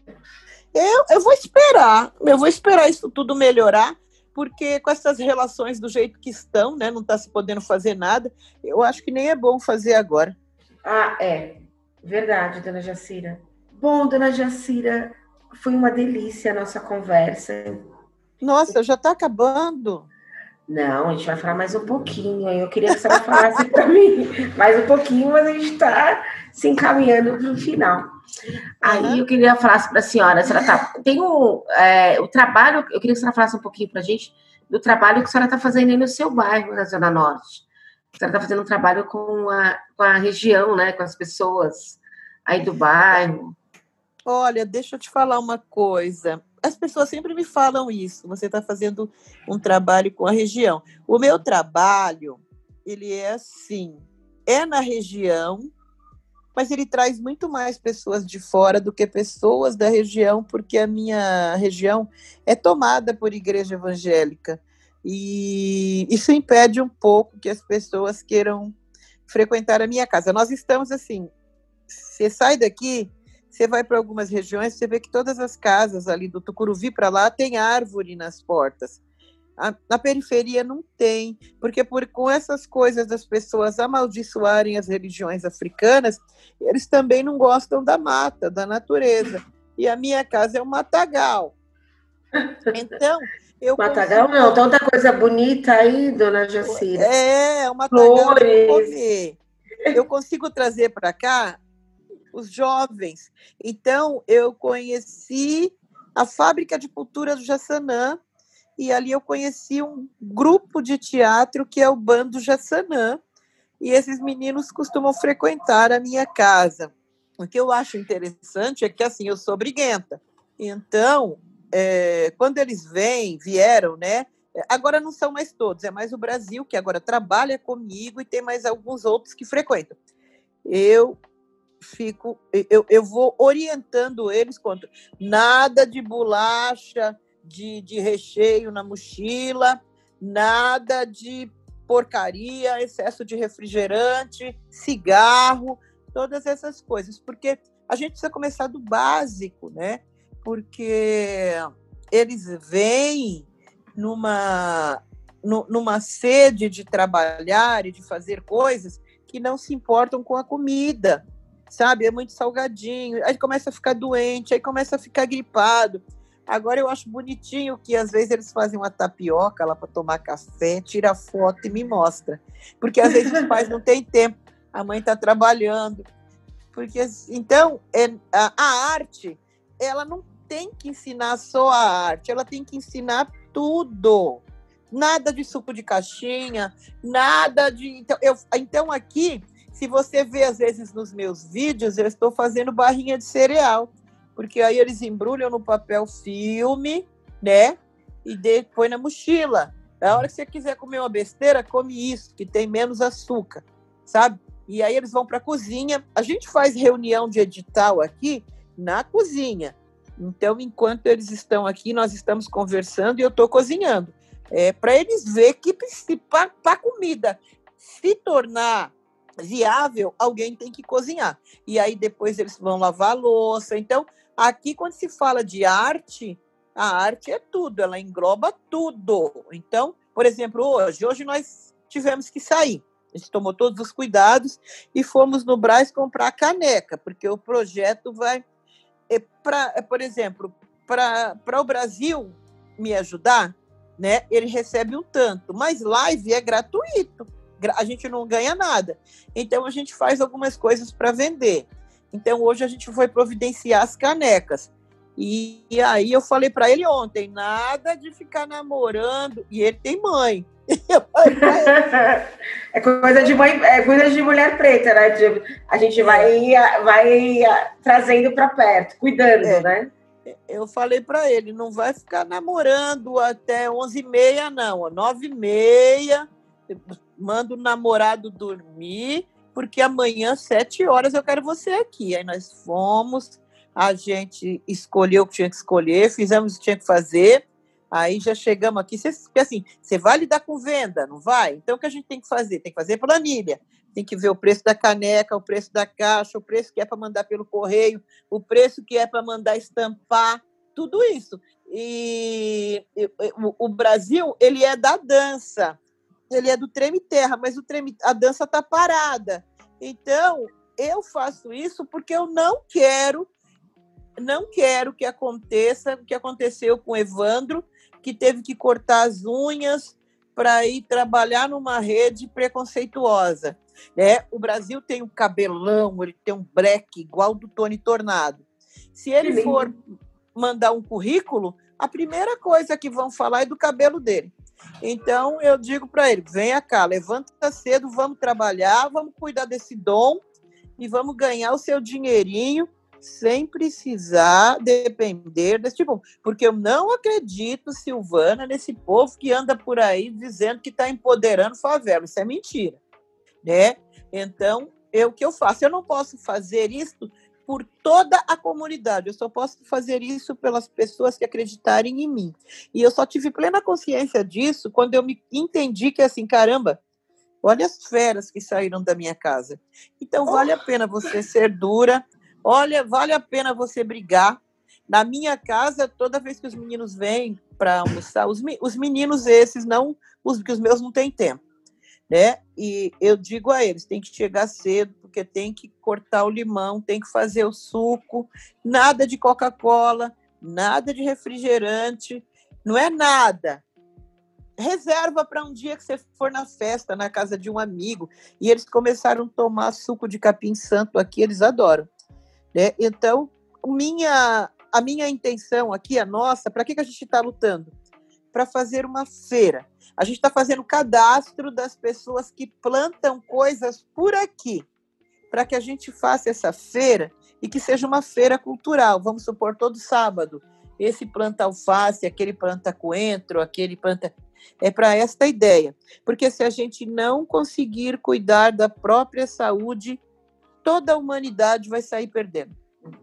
Eu, eu vou esperar, eu vou esperar isso tudo melhorar, porque com essas relações do jeito que estão, né, não está se podendo fazer nada, eu acho que nem é bom fazer agora. Ah, é. Verdade, dona Jacira. Bom, dona Jacira, foi uma delícia a nossa conversa. Nossa, já está acabando. Não, a gente vai falar mais um pouquinho. Eu queria que senhora falasse para mim mais um pouquinho, mas a gente está se encaminhando para o final. Aí eu queria falar para a senhora, a senhora tá, tem o, é, o trabalho, eu queria que a senhora falasse um pouquinho para a gente do trabalho que a senhora está fazendo aí no seu bairro, na Zona Norte. A senhora está fazendo um trabalho com a, com a região, né, com as pessoas aí do bairro. Olha, deixa eu te falar uma coisa. As pessoas sempre me falam isso. Você está fazendo um trabalho com a região. O meu trabalho, ele é assim, é na região, mas ele traz muito mais pessoas de fora do que pessoas da região, porque a minha região é tomada por igreja evangélica. E isso impede um pouco que as pessoas queiram frequentar a minha casa. Nós estamos assim, você sai daqui, você vai para algumas regiões, você vê que todas as casas ali do Tucuruvi para lá tem árvore nas portas. A, na periferia não tem, porque por, com essas coisas das pessoas amaldiçoarem as religiões africanas, eles também não gostam da mata, da natureza. E a minha casa é um matagal. Então, eu matagal consigo... não, tanta coisa bonita aí, dona Jacira. É, é um matagal comer. Eu consigo trazer para cá os jovens. Então, eu conheci a Fábrica de Cultura do Jaçanã, e ali eu conheci um grupo de teatro que é o Bando Jaçanã, e esses meninos costumam frequentar a minha casa. O que eu acho interessante é que, assim, eu sou briguenta. Então, é, quando eles vêm, vieram, né? Agora não são mais todos, é mais o Brasil que agora trabalha comigo e tem mais alguns outros que frequentam. Eu fico, eu, eu vou orientando eles quanto nada de bolacha, de, de recheio na mochila, nada de porcaria, excesso de refrigerante, cigarro, todas essas coisas, porque a gente precisa começar do básico, né? Porque eles vêm numa numa sede de trabalhar e de fazer coisas que não se importam com a comida sabe? É muito salgadinho. Aí começa a ficar doente, aí começa a ficar gripado. Agora eu acho bonitinho que às vezes eles fazem uma tapioca lá para tomar café, tira foto e me mostra. Porque às vezes os pais não têm tempo, a mãe está trabalhando. Porque então é, a, a arte, ela não tem que ensinar só a arte, ela tem que ensinar tudo. Nada de suco de caixinha, nada de. Então, eu, então aqui se você vê, às vezes, nos meus vídeos, eu estou fazendo barrinha de cereal, porque aí eles embrulham no papel filme, né? E põe na mochila. Na hora que você quiser comer uma besteira, come isso, que tem menos açúcar, sabe? E aí eles vão para a cozinha. A gente faz reunião de edital aqui na cozinha. Então, enquanto eles estão aqui, nós estamos conversando e eu estou cozinhando. É, para eles ver que para a comida se tornar viável, alguém tem que cozinhar. E aí depois eles vão lavar a louça. Então, aqui quando se fala de arte, a arte é tudo, ela engloba tudo. Então, por exemplo, hoje, hoje nós tivemos que sair. A gente tomou todos os cuidados e fomos no Braz comprar caneca, porque o projeto vai é para, é, por exemplo, para o Brasil me ajudar, né? Ele recebe um tanto, mas live é gratuito a gente não ganha nada. Então a gente faz algumas coisas para vender. Então hoje a gente foi providenciar as canecas. E, e aí eu falei para ele ontem, nada de ficar namorando. E ele tem mãe. é coisa de mãe, é coisa de mulher preta, né? A gente vai, vai trazendo para perto, cuidando, é. né? Eu falei para ele, não vai ficar namorando até 11h30, não. 9h30, manda o namorado dormir, porque amanhã, sete horas, eu quero você aqui. Aí nós fomos, a gente escolheu o que tinha que escolher, fizemos o que tinha que fazer, aí já chegamos aqui. Cê, assim, você vai lidar com venda, não vai? Então, o que a gente tem que fazer? Tem que fazer planilha. Tem que ver o preço da caneca, o preço da caixa, o preço que é para mandar pelo correio, o preço que é para mandar estampar, tudo isso. E, o Brasil, ele é da dança ele é do treme terra, mas o treme, a dança está parada. Então, eu faço isso porque eu não quero, não quero que aconteça o que aconteceu com o Evandro, que teve que cortar as unhas para ir trabalhar numa rede preconceituosa. É, o Brasil tem um cabelão, ele tem um breque igual do Tony Tornado. Se ele for mandar um currículo, a primeira coisa que vão falar é do cabelo dele. Então eu digo para ele: venha cá, levanta cedo, vamos trabalhar, vamos cuidar desse dom e vamos ganhar o seu dinheirinho sem precisar depender desse tipo. Porque eu não acredito, Silvana, nesse povo que anda por aí dizendo que está empoderando favela. Isso é mentira. Né? Então, eu, o que eu faço? Eu não posso fazer isso por toda a comunidade, eu só posso fazer isso pelas pessoas que acreditarem em mim. E eu só tive plena consciência disso quando eu me entendi que, assim, caramba, olha as feras que saíram da minha casa. Então, vale a pena você ser dura, Olha, vale a pena você brigar. Na minha casa, toda vez que os meninos vêm para almoçar, os, os meninos esses não, os que os meus não têm tempo, né? E eu digo a eles, tem que chegar cedo, porque tem que cortar o limão, tem que fazer o suco, nada de Coca-Cola, nada de refrigerante, não é nada. Reserva para um dia que você for na festa, na casa de um amigo. E eles começaram a tomar suco de capim santo aqui, eles adoram. Né? Então, minha, a minha intenção aqui, a nossa, para que, que a gente está lutando? Para fazer uma feira. A gente está fazendo cadastro das pessoas que plantam coisas por aqui, para que a gente faça essa feira e que seja uma feira cultural. Vamos supor, todo sábado, esse planta alface, aquele planta coentro, aquele planta. É para esta ideia. Porque se a gente não conseguir cuidar da própria saúde, toda a humanidade vai sair perdendo.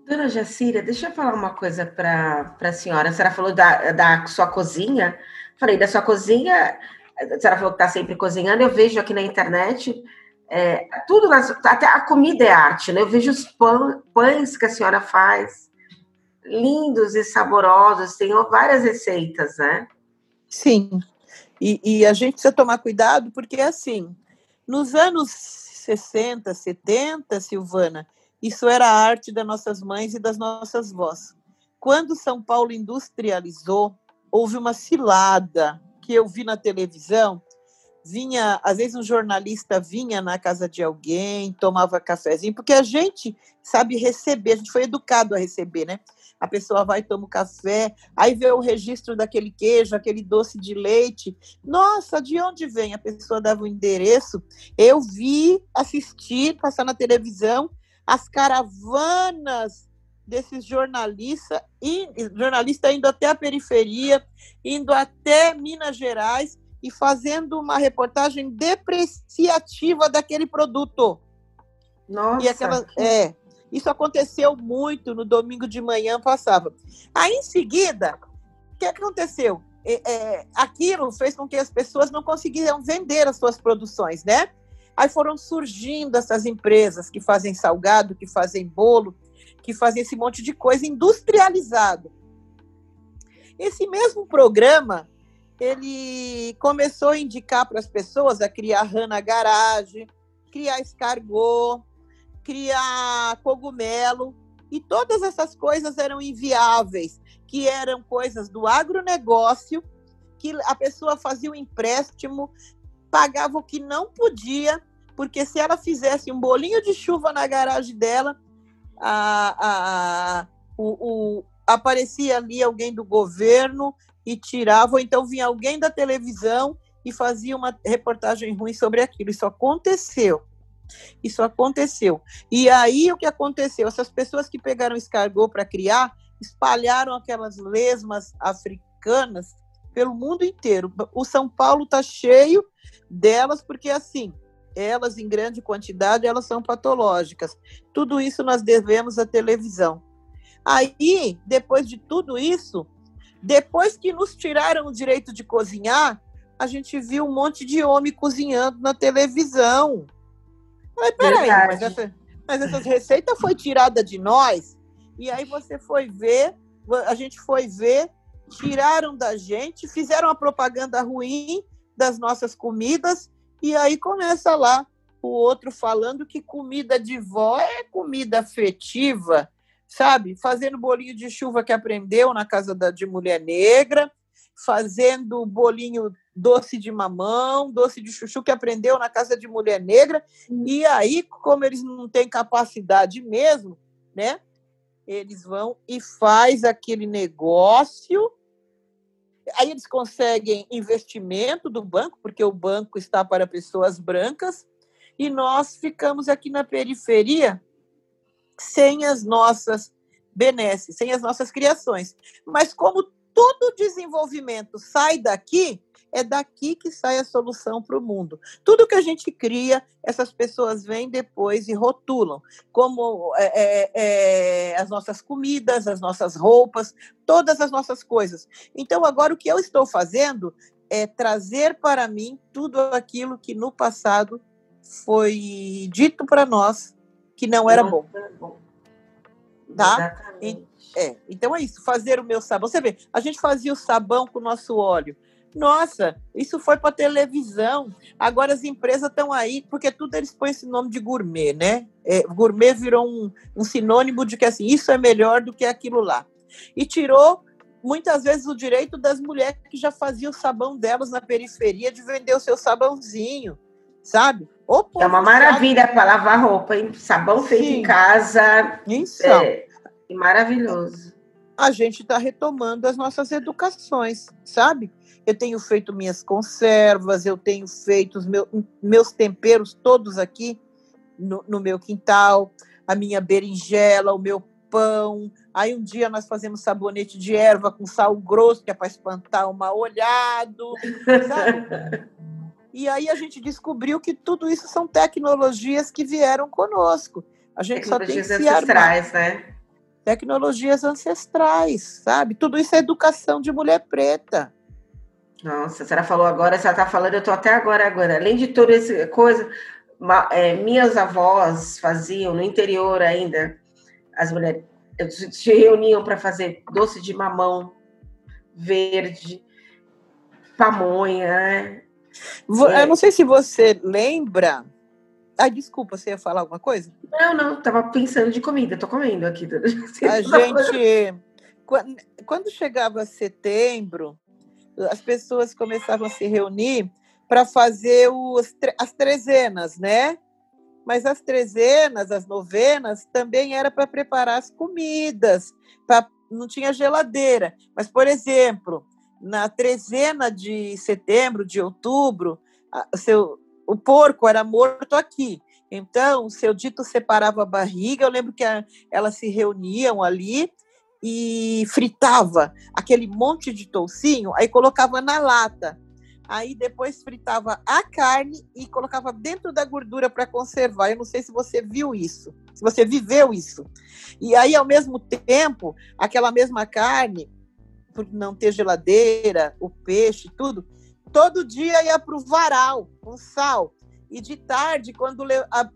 Dona Jacira, deixa eu falar uma coisa para a senhora. A senhora falou da, da sua cozinha. Falei da sua cozinha. A senhora falou que está sempre cozinhando. Eu vejo aqui na internet é, tudo, nas, até a comida é arte, né? Eu vejo os pão, pães que a senhora faz, lindos e saborosos. Tem várias receitas, né? Sim. E, e a gente precisa tomar cuidado porque, assim, nos anos 60, 70, Silvana, isso era a arte das nossas mães e das nossas vós. Quando São Paulo industrializou, houve uma cilada que eu vi na televisão. Vinha, às vezes um jornalista vinha na casa de alguém, tomava cafezinho, porque a gente sabe receber, a gente foi educado a receber, né? a pessoa vai toma um café, aí vê o registro daquele queijo, aquele doce de leite. Nossa, de onde vem? A pessoa dava o endereço. Eu vi assistir, passar na televisão, as caravanas desses jornalistas, jornalista indo até a periferia, indo até Minas Gerais e fazendo uma reportagem depreciativa daquele produto. Nossa. E aquela, é, isso aconteceu muito no domingo de manhã, passava. Aí, em seguida, o que aconteceu? É, é, aquilo fez com que as pessoas não conseguiam vender as suas produções, né? Aí foram surgindo essas empresas que fazem salgado, que fazem bolo, que fazem esse monte de coisa industrializado. Esse mesmo programa, ele começou a indicar para as pessoas a criar rã na garagem, criar escargot, criar cogumelo, e todas essas coisas eram inviáveis, que eram coisas do agronegócio, que a pessoa fazia o um empréstimo, pagava o que não podia, porque se ela fizesse um bolinho de chuva na garagem dela, a, a, o, o, aparecia ali alguém do governo e tirava, ou então vinha alguém da televisão e fazia uma reportagem ruim sobre aquilo. Isso aconteceu. Isso aconteceu. E aí o que aconteceu? Essas pessoas que pegaram escargot para criar espalharam aquelas lesmas africanas pelo mundo inteiro. O São Paulo está cheio delas porque assim, elas em grande quantidade, elas são patológicas. Tudo isso nós devemos à televisão. Aí, depois de tudo isso, depois que nos tiraram o direito de cozinhar, a gente viu um monte de homem cozinhando na televisão. Mas peraí, mas, essa, mas essas receitas foi tirada de nós, e aí você foi ver, a gente foi ver, tiraram da gente, fizeram uma propaganda ruim das nossas comidas, e aí começa lá o outro falando que comida de vó é comida afetiva, sabe? Fazendo bolinho de chuva que aprendeu na casa da, de mulher negra, fazendo bolinho doce de mamão, doce de chuchu que aprendeu na casa de mulher negra. E aí, como eles não têm capacidade mesmo, né? Eles vão e faz aquele negócio. Aí eles conseguem investimento do banco, porque o banco está para pessoas brancas, e nós ficamos aqui na periferia sem as nossas benesses, sem as nossas criações. Mas como todo desenvolvimento sai daqui, é daqui que sai a solução para o mundo. Tudo que a gente cria, essas pessoas vêm depois e rotulam, como é, é, é, as nossas comidas, as nossas roupas, todas as nossas coisas. Então, agora o que eu estou fazendo é trazer para mim tudo aquilo que no passado foi dito para nós que não era bom. Tá? É, então é isso, fazer o meu sabão. Você vê, a gente fazia o sabão com o nosso óleo. Nossa, isso foi para televisão. Agora as empresas estão aí, porque tudo eles põem esse nome de gourmet, né? É, gourmet virou um, um sinônimo de que assim, isso é melhor do que aquilo lá. E tirou muitas vezes o direito das mulheres que já faziam o sabão delas na periferia de vender o seu sabãozinho, sabe? é uma maravilha para lavar roupa, hein? Sabão feito Sim. em casa. Isso. É, maravilhoso. A gente está retomando as nossas educações, sabe? Eu tenho feito minhas conservas, eu tenho feito os meus, meus temperos todos aqui no, no meu quintal, a minha berinjela, o meu pão. Aí um dia nós fazemos sabonete de erva com sal grosso, que é para espantar o mal olhado, sabe? E aí a gente descobriu que tudo isso são tecnologias que vieram conosco. A gente só tem que se ancestrais, armar. né? Tecnologias ancestrais, sabe? Tudo isso é educação de mulher preta. Nossa, a senhora falou agora, a senhora está falando, eu estou até agora, agora. Além de toda essa coisa, é, minhas avós faziam no interior ainda, as mulheres se reuniam para fazer doce de mamão verde, pamonha, né? Eu não sei se você lembra. Ai, desculpa, você ia falar alguma coisa? Não, não, tava pensando de comida, tô comendo aqui. A gente. Quando chegava setembro, as pessoas começavam a se reunir para fazer os, as trezenas, né? Mas as trezenas, as novenas, também era para preparar as comidas, pra, não tinha geladeira. Mas, por exemplo, na trezena de setembro, de outubro, o, seu, o porco era morto aqui. Então, o seu dito separava a barriga. Eu lembro que a, elas se reuniam ali e fritava aquele monte de toucinho, aí colocava na lata. Aí depois fritava a carne e colocava dentro da gordura para conservar. Eu não sei se você viu isso, se você viveu isso. E aí, ao mesmo tempo, aquela mesma carne por não ter geladeira, o peixe, tudo, todo dia ia para o varal com sal. E de tarde, quando a,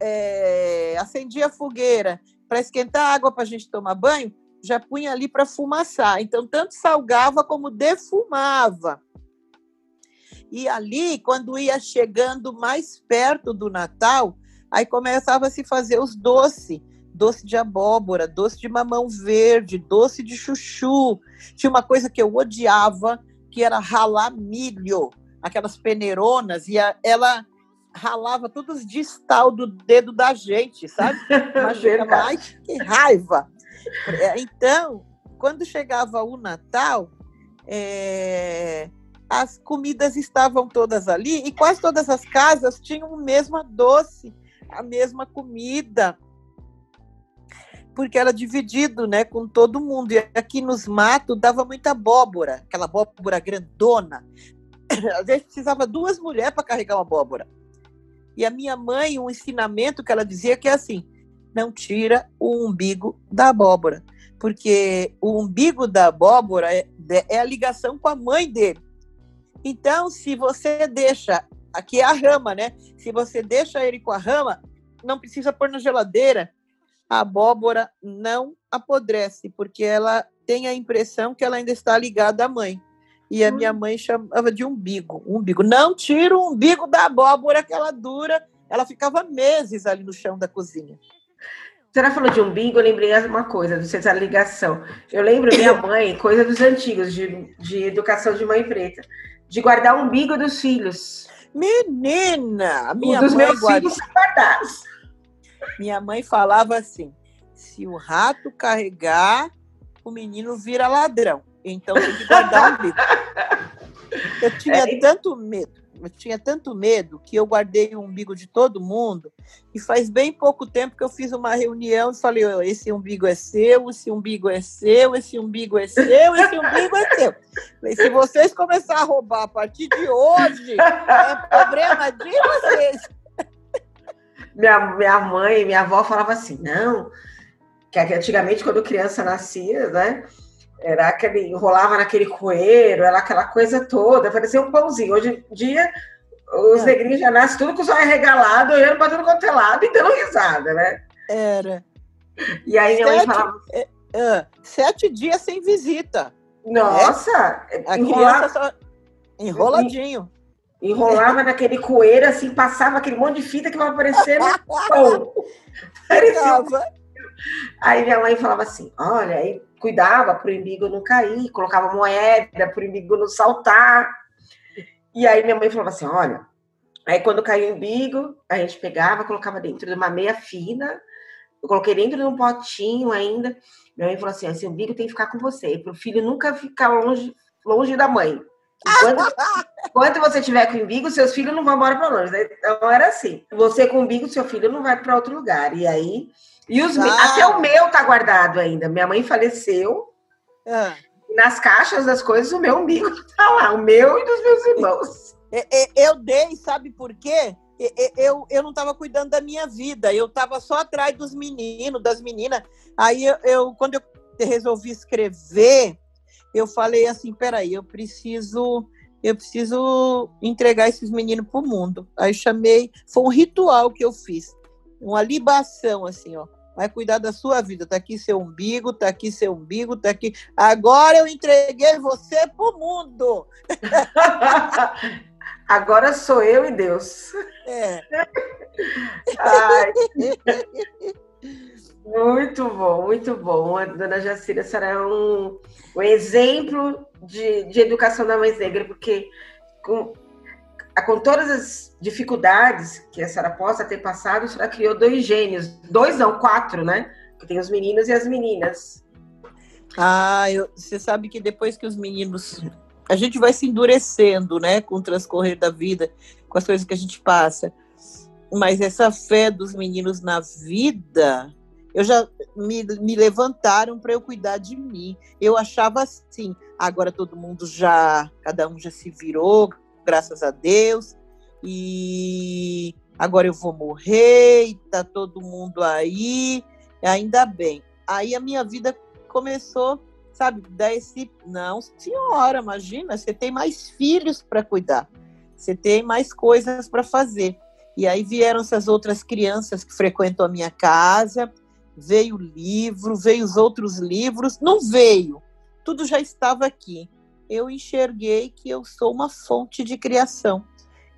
é, acendia a fogueira para esquentar água para a gente tomar banho, já punha ali para fumaçar. Então, tanto salgava como defumava. E ali, quando ia chegando mais perto do Natal, aí começava a se fazer os doces doce de abóbora, doce de mamão verde, doce de chuchu. Tinha uma coisa que eu odiava, que era ralar milho, aquelas peneironas, e a, ela ralava todos os distal do dedo da gente, sabe? Imagina, ai, que raiva! É, então, quando chegava o Natal, é, as comidas estavam todas ali e quase todas as casas tinham o mesmo doce, a mesma comida porque era dividido, né, com todo mundo. E aqui nos matos dava muita abóbora, aquela abóbora grandona. Às vezes precisava duas mulheres para carregar uma abóbora. E a minha mãe, um ensinamento que ela dizia que é assim: não tira o umbigo da abóbora, porque o umbigo da abóbora é, é a ligação com a mãe dele. Então, se você deixa, aqui é a rama, né? Se você deixa ele com a rama, não precisa pôr na geladeira, a abóbora não apodrece, porque ela tem a impressão que ela ainda está ligada à mãe. E a minha mãe chamava de umbigo. Umbigo. Não tira o umbigo da abóbora que ela dura. Ela ficava meses ali no chão da cozinha. Senhora falou de umbigo, eu lembrei uma coisa, não sei se é a ligação. Eu lembro minha mãe, coisa dos antigos, de, de educação de mãe preta, de guardar o umbigo dos filhos. Menina! Minha Os dos mãe meus guarda- filhos guardados. Minha mãe falava assim: se o rato carregar, o menino vira ladrão. Então tem que guardar um bico. Eu tinha É. tanto medo, eu tinha tanto medo que eu guardei o umbigo de todo mundo. E faz bem pouco tempo que eu fiz uma reunião e falei: "Ó, esse umbigo é seu, esse umbigo é seu, esse umbigo é seu, esse umbigo é seu. Falei, se vocês começarem a roubar a partir de hoje, é problema de vocês. Minha, minha mãe, minha avó falava assim, não, que antigamente quando criança nascia, né, era aquele, enrolava naquele coeiro, era aquela coisa toda, parecia um pãozinho. Hoje em dia, os É. negrinhos já nascem tudo com os olhos regalados, olhando para tudo quanto é lado e dando risada, né? Era. E aí minha mãe Sete- falava, Ah, sete dias sem visita. nossa, A enrolava, criança só enroladinho. enrolava naquele coeiro, assim, passava aquele monte de fita que vai aparecendo. Parecia um. Aí minha mãe falava assim: olha, aí cuidava para o umbigo não cair, colocava moeda para o umbigo não saltar. E aí minha mãe falava assim: olha, aí quando caiu o umbigo, a gente pegava, colocava dentro de uma meia fina, eu coloquei dentro de um potinho ainda. Minha mãe falou assim: esse umbigo tem que ficar com você, para o filho nunca ficar longe, longe da mãe. Enquanto, enquanto você tiver com o umbigo, seus filhos não vão embora para longe. Então era assim: você com o umbigo, seu filho não vai para outro lugar. E aí. E os, Ah. até o meu tá guardado ainda. Minha mãe faleceu. Ah, Nas caixas das coisas, o meu umbigo tá lá, o meu e dos meus irmãos. Eu dei, sabe por quê? Eu, eu não estava cuidando da minha vida, eu estava só atrás dos meninos, das meninas. Aí eu, eu- quando eu resolvi escrever, eu falei assim, peraí, eu preciso, eu preciso entregar esses meninos para o mundo. Aí chamei, foi um ritual que eu fiz, uma libação assim, ó. Vai cuidar da sua vida. Tá aqui seu umbigo, tá aqui seu umbigo, tá aqui. Agora eu entreguei você pro mundo. Agora sou eu e Deus. É. Ai, muito bom, muito bom. A dona Jacira, senhora é um, um exemplo de, de educação da mãe negra, porque com, com todas as dificuldades que a senhora possa ter passado, a senhora criou dois gênios. Dois não, quatro, né? Que tem os meninos e as meninas. Ah, eu- você sabe que depois que os meninos. A gente vai se endurecendo, né, com o transcorrer da vida, com as coisas que a gente passa. Mas essa fé dos meninos na vida, eu já me, me levantaram para eu cuidar de mim. Eu achava assim, agora todo mundo já, cada um já se virou, graças a Deus, e agora eu vou morrer, e tá todo mundo aí, ainda bem. Aí a minha vida começou, sabe, dar esse. Não, senhora, imagina, você tem mais filhos para cuidar, você tem mais coisas para fazer. E aí vieram essas outras crianças que frequentam a minha casa, veio o livro, veio os outros livros, não veio, tudo já estava aqui. Eu enxerguei que eu sou uma fonte de criação.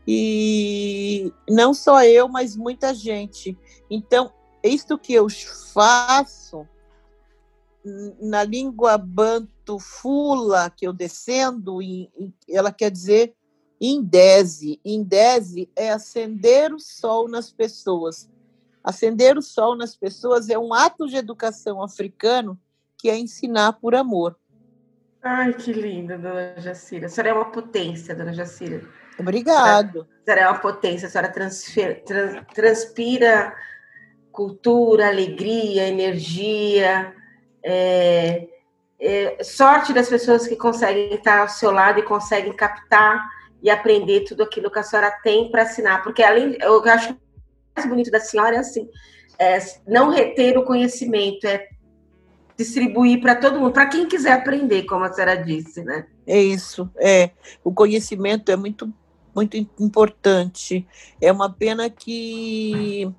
E não só eu, mas muita gente. Então, isto que eu faço na língua banto fula que eu descendo, ela quer dizer indese. Indese é acender o sol nas pessoas. Acender o sol nas pessoas é um ato de educação africano que é ensinar por amor. Ai, que linda, dona Jacira. A senhora é uma potência, dona Jacira. Obrigado. A senhora é uma potência, a senhora transfer- tran- transpira cultura, alegria, energia. é, é, sorte das pessoas que conseguem estar ao seu lado e conseguem captar e aprender tudo aquilo que a senhora tem para assinar. Porque além, eu acho que o mais bonito da senhora é assim, é não reter o conhecimento, é distribuir para todo mundo, para quem quiser aprender, como a senhora disse, né? É isso, é. O conhecimento é muito, muito importante. É uma pena que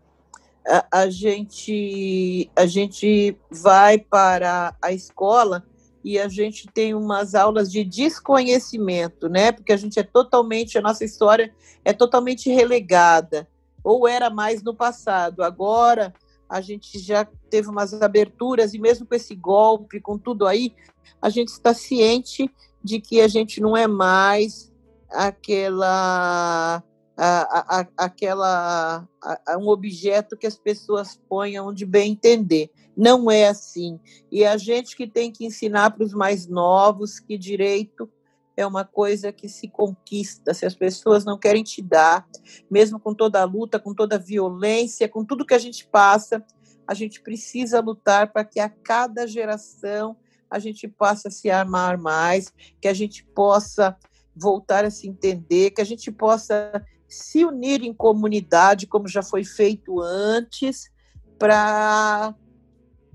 a, a gente, a gente vai para a escola e a gente tem umas aulas de desconhecimento, né? Porque a gente é totalmente, a nossa história é totalmente relegada. Ou era mais no passado. Agora a gente já teve umas aberturas, e mesmo com esse golpe, com tudo aí, a gente está ciente de que a gente não é mais aquela a, a, aquela a, um objeto que as pessoas põem onde bem entender. Não é assim. E a gente que tem que ensinar para os mais novos que direito é uma coisa que se conquista. Se as pessoas não querem te dar, mesmo com toda a luta, com toda a violência, com tudo que a gente passa, a gente precisa lutar para que a cada geração a gente possa se amar mais, que a gente possa voltar a se entender, que a gente possa se unir em comunidade, como já foi feito antes, para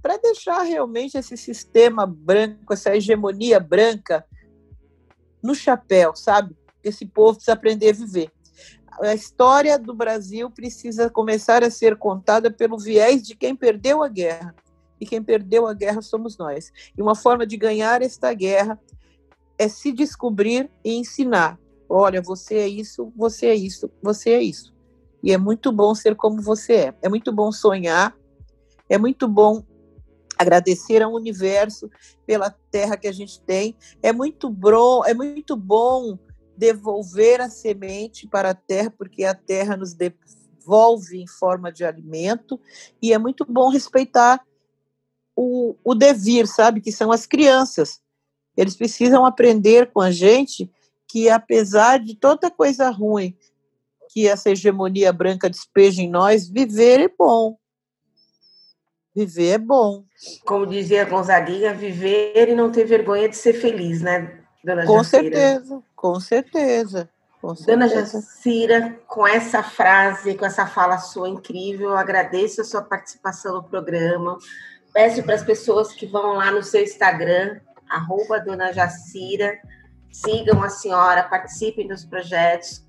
para deixar realmente esse sistema branco, essa hegemonia branca no chapéu, sabe? Esse povo precisa aprender a viver. A história do Brasil precisa começar a ser contada pelo viés de quem perdeu a guerra. E quem perdeu a guerra somos nós. E uma forma de ganhar esta guerra é se descobrir e ensinar. Olha, você é isso, você é isso, você é isso. E é muito bom ser como você é. É muito bom sonhar, é muito bom agradecer ao universo pela terra que a gente tem. É muito bom, é muito bom devolver a semente para a terra, porque a terra nos devolve em forma de alimento, e é muito bom respeitar o, o devir, sabe? Que são as crianças. Eles precisam aprender com a gente que, apesar de toda coisa ruim que essa hegemonia branca despeja em nós, viver é bom. Viver é bom. Como dizia Gonzaguinha, viver e não ter vergonha de ser feliz, né, dona com Jacira? Certeza, com certeza, com certeza. Dona Jacira, com essa frase, com essa fala sua incrível, agradeço a sua participação no programa. Peço para as pessoas que vão lá no seu Instagram, arroba Dona Jacira, sigam a senhora, participem dos projetos,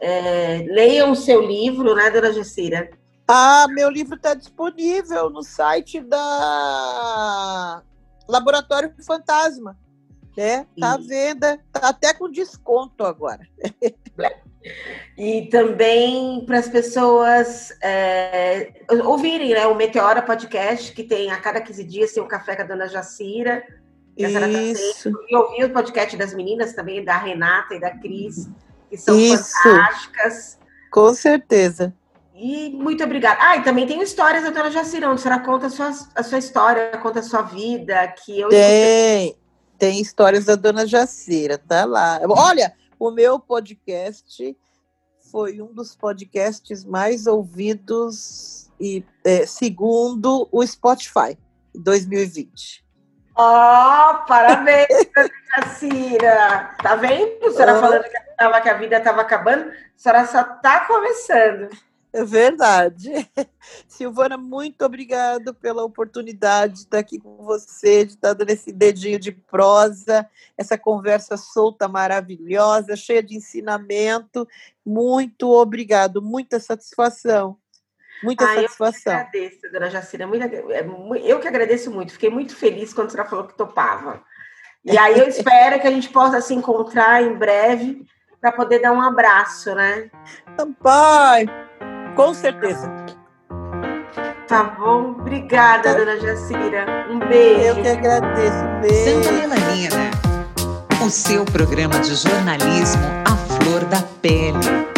é, leiam o seu livro, né, Dona Jacira? Ah, meu livro está disponível no site da Laboratório Fantasma. Né? Tá à venda, tá até com desconto agora. E também para as pessoas é, ouvirem né, o Meteora Podcast, que tem a cada 15 dias tem um café com a dona Jacira. Isso. E ouvir o podcast das meninas também, da Renata e da Cris, que são Isso. fantásticas. Com certeza. E muito obrigada. Ah, e também tem histórias da Dona Jacirão, onde a senhora conta a sua, a sua história, conta a sua vida, que eu Tem, escutei. Tem histórias da Dona Jacira, tá lá. Olha, o meu podcast foi um dos podcasts mais ouvidos e é, segundo o Spotify, 2020. Ó, oh, parabéns, Jacira! Tá vendo? A senhora oh. falando que, que a vida estava acabando, a senhora só está começando. É verdade. Silvana, muito obrigado pela oportunidade de estar aqui com você, de estar dando esse dedinho de prosa, essa conversa solta, maravilhosa, cheia de ensinamento. Muito obrigado, muita satisfação. Muita ah, satisfação. Eu que agradeço, dona Jacira. É eu que agradeço muito. Fiquei muito feliz quando você falou que topava. E aí eu espero que a gente possa se encontrar em breve para poder dar um abraço, né? Pai, com certeza. Tá bom. Obrigada, dona Jacira. Um beijo. Eu que agradeço. Um beijo. Santa Melanina. O seu programa de jornalismo à flor da pele.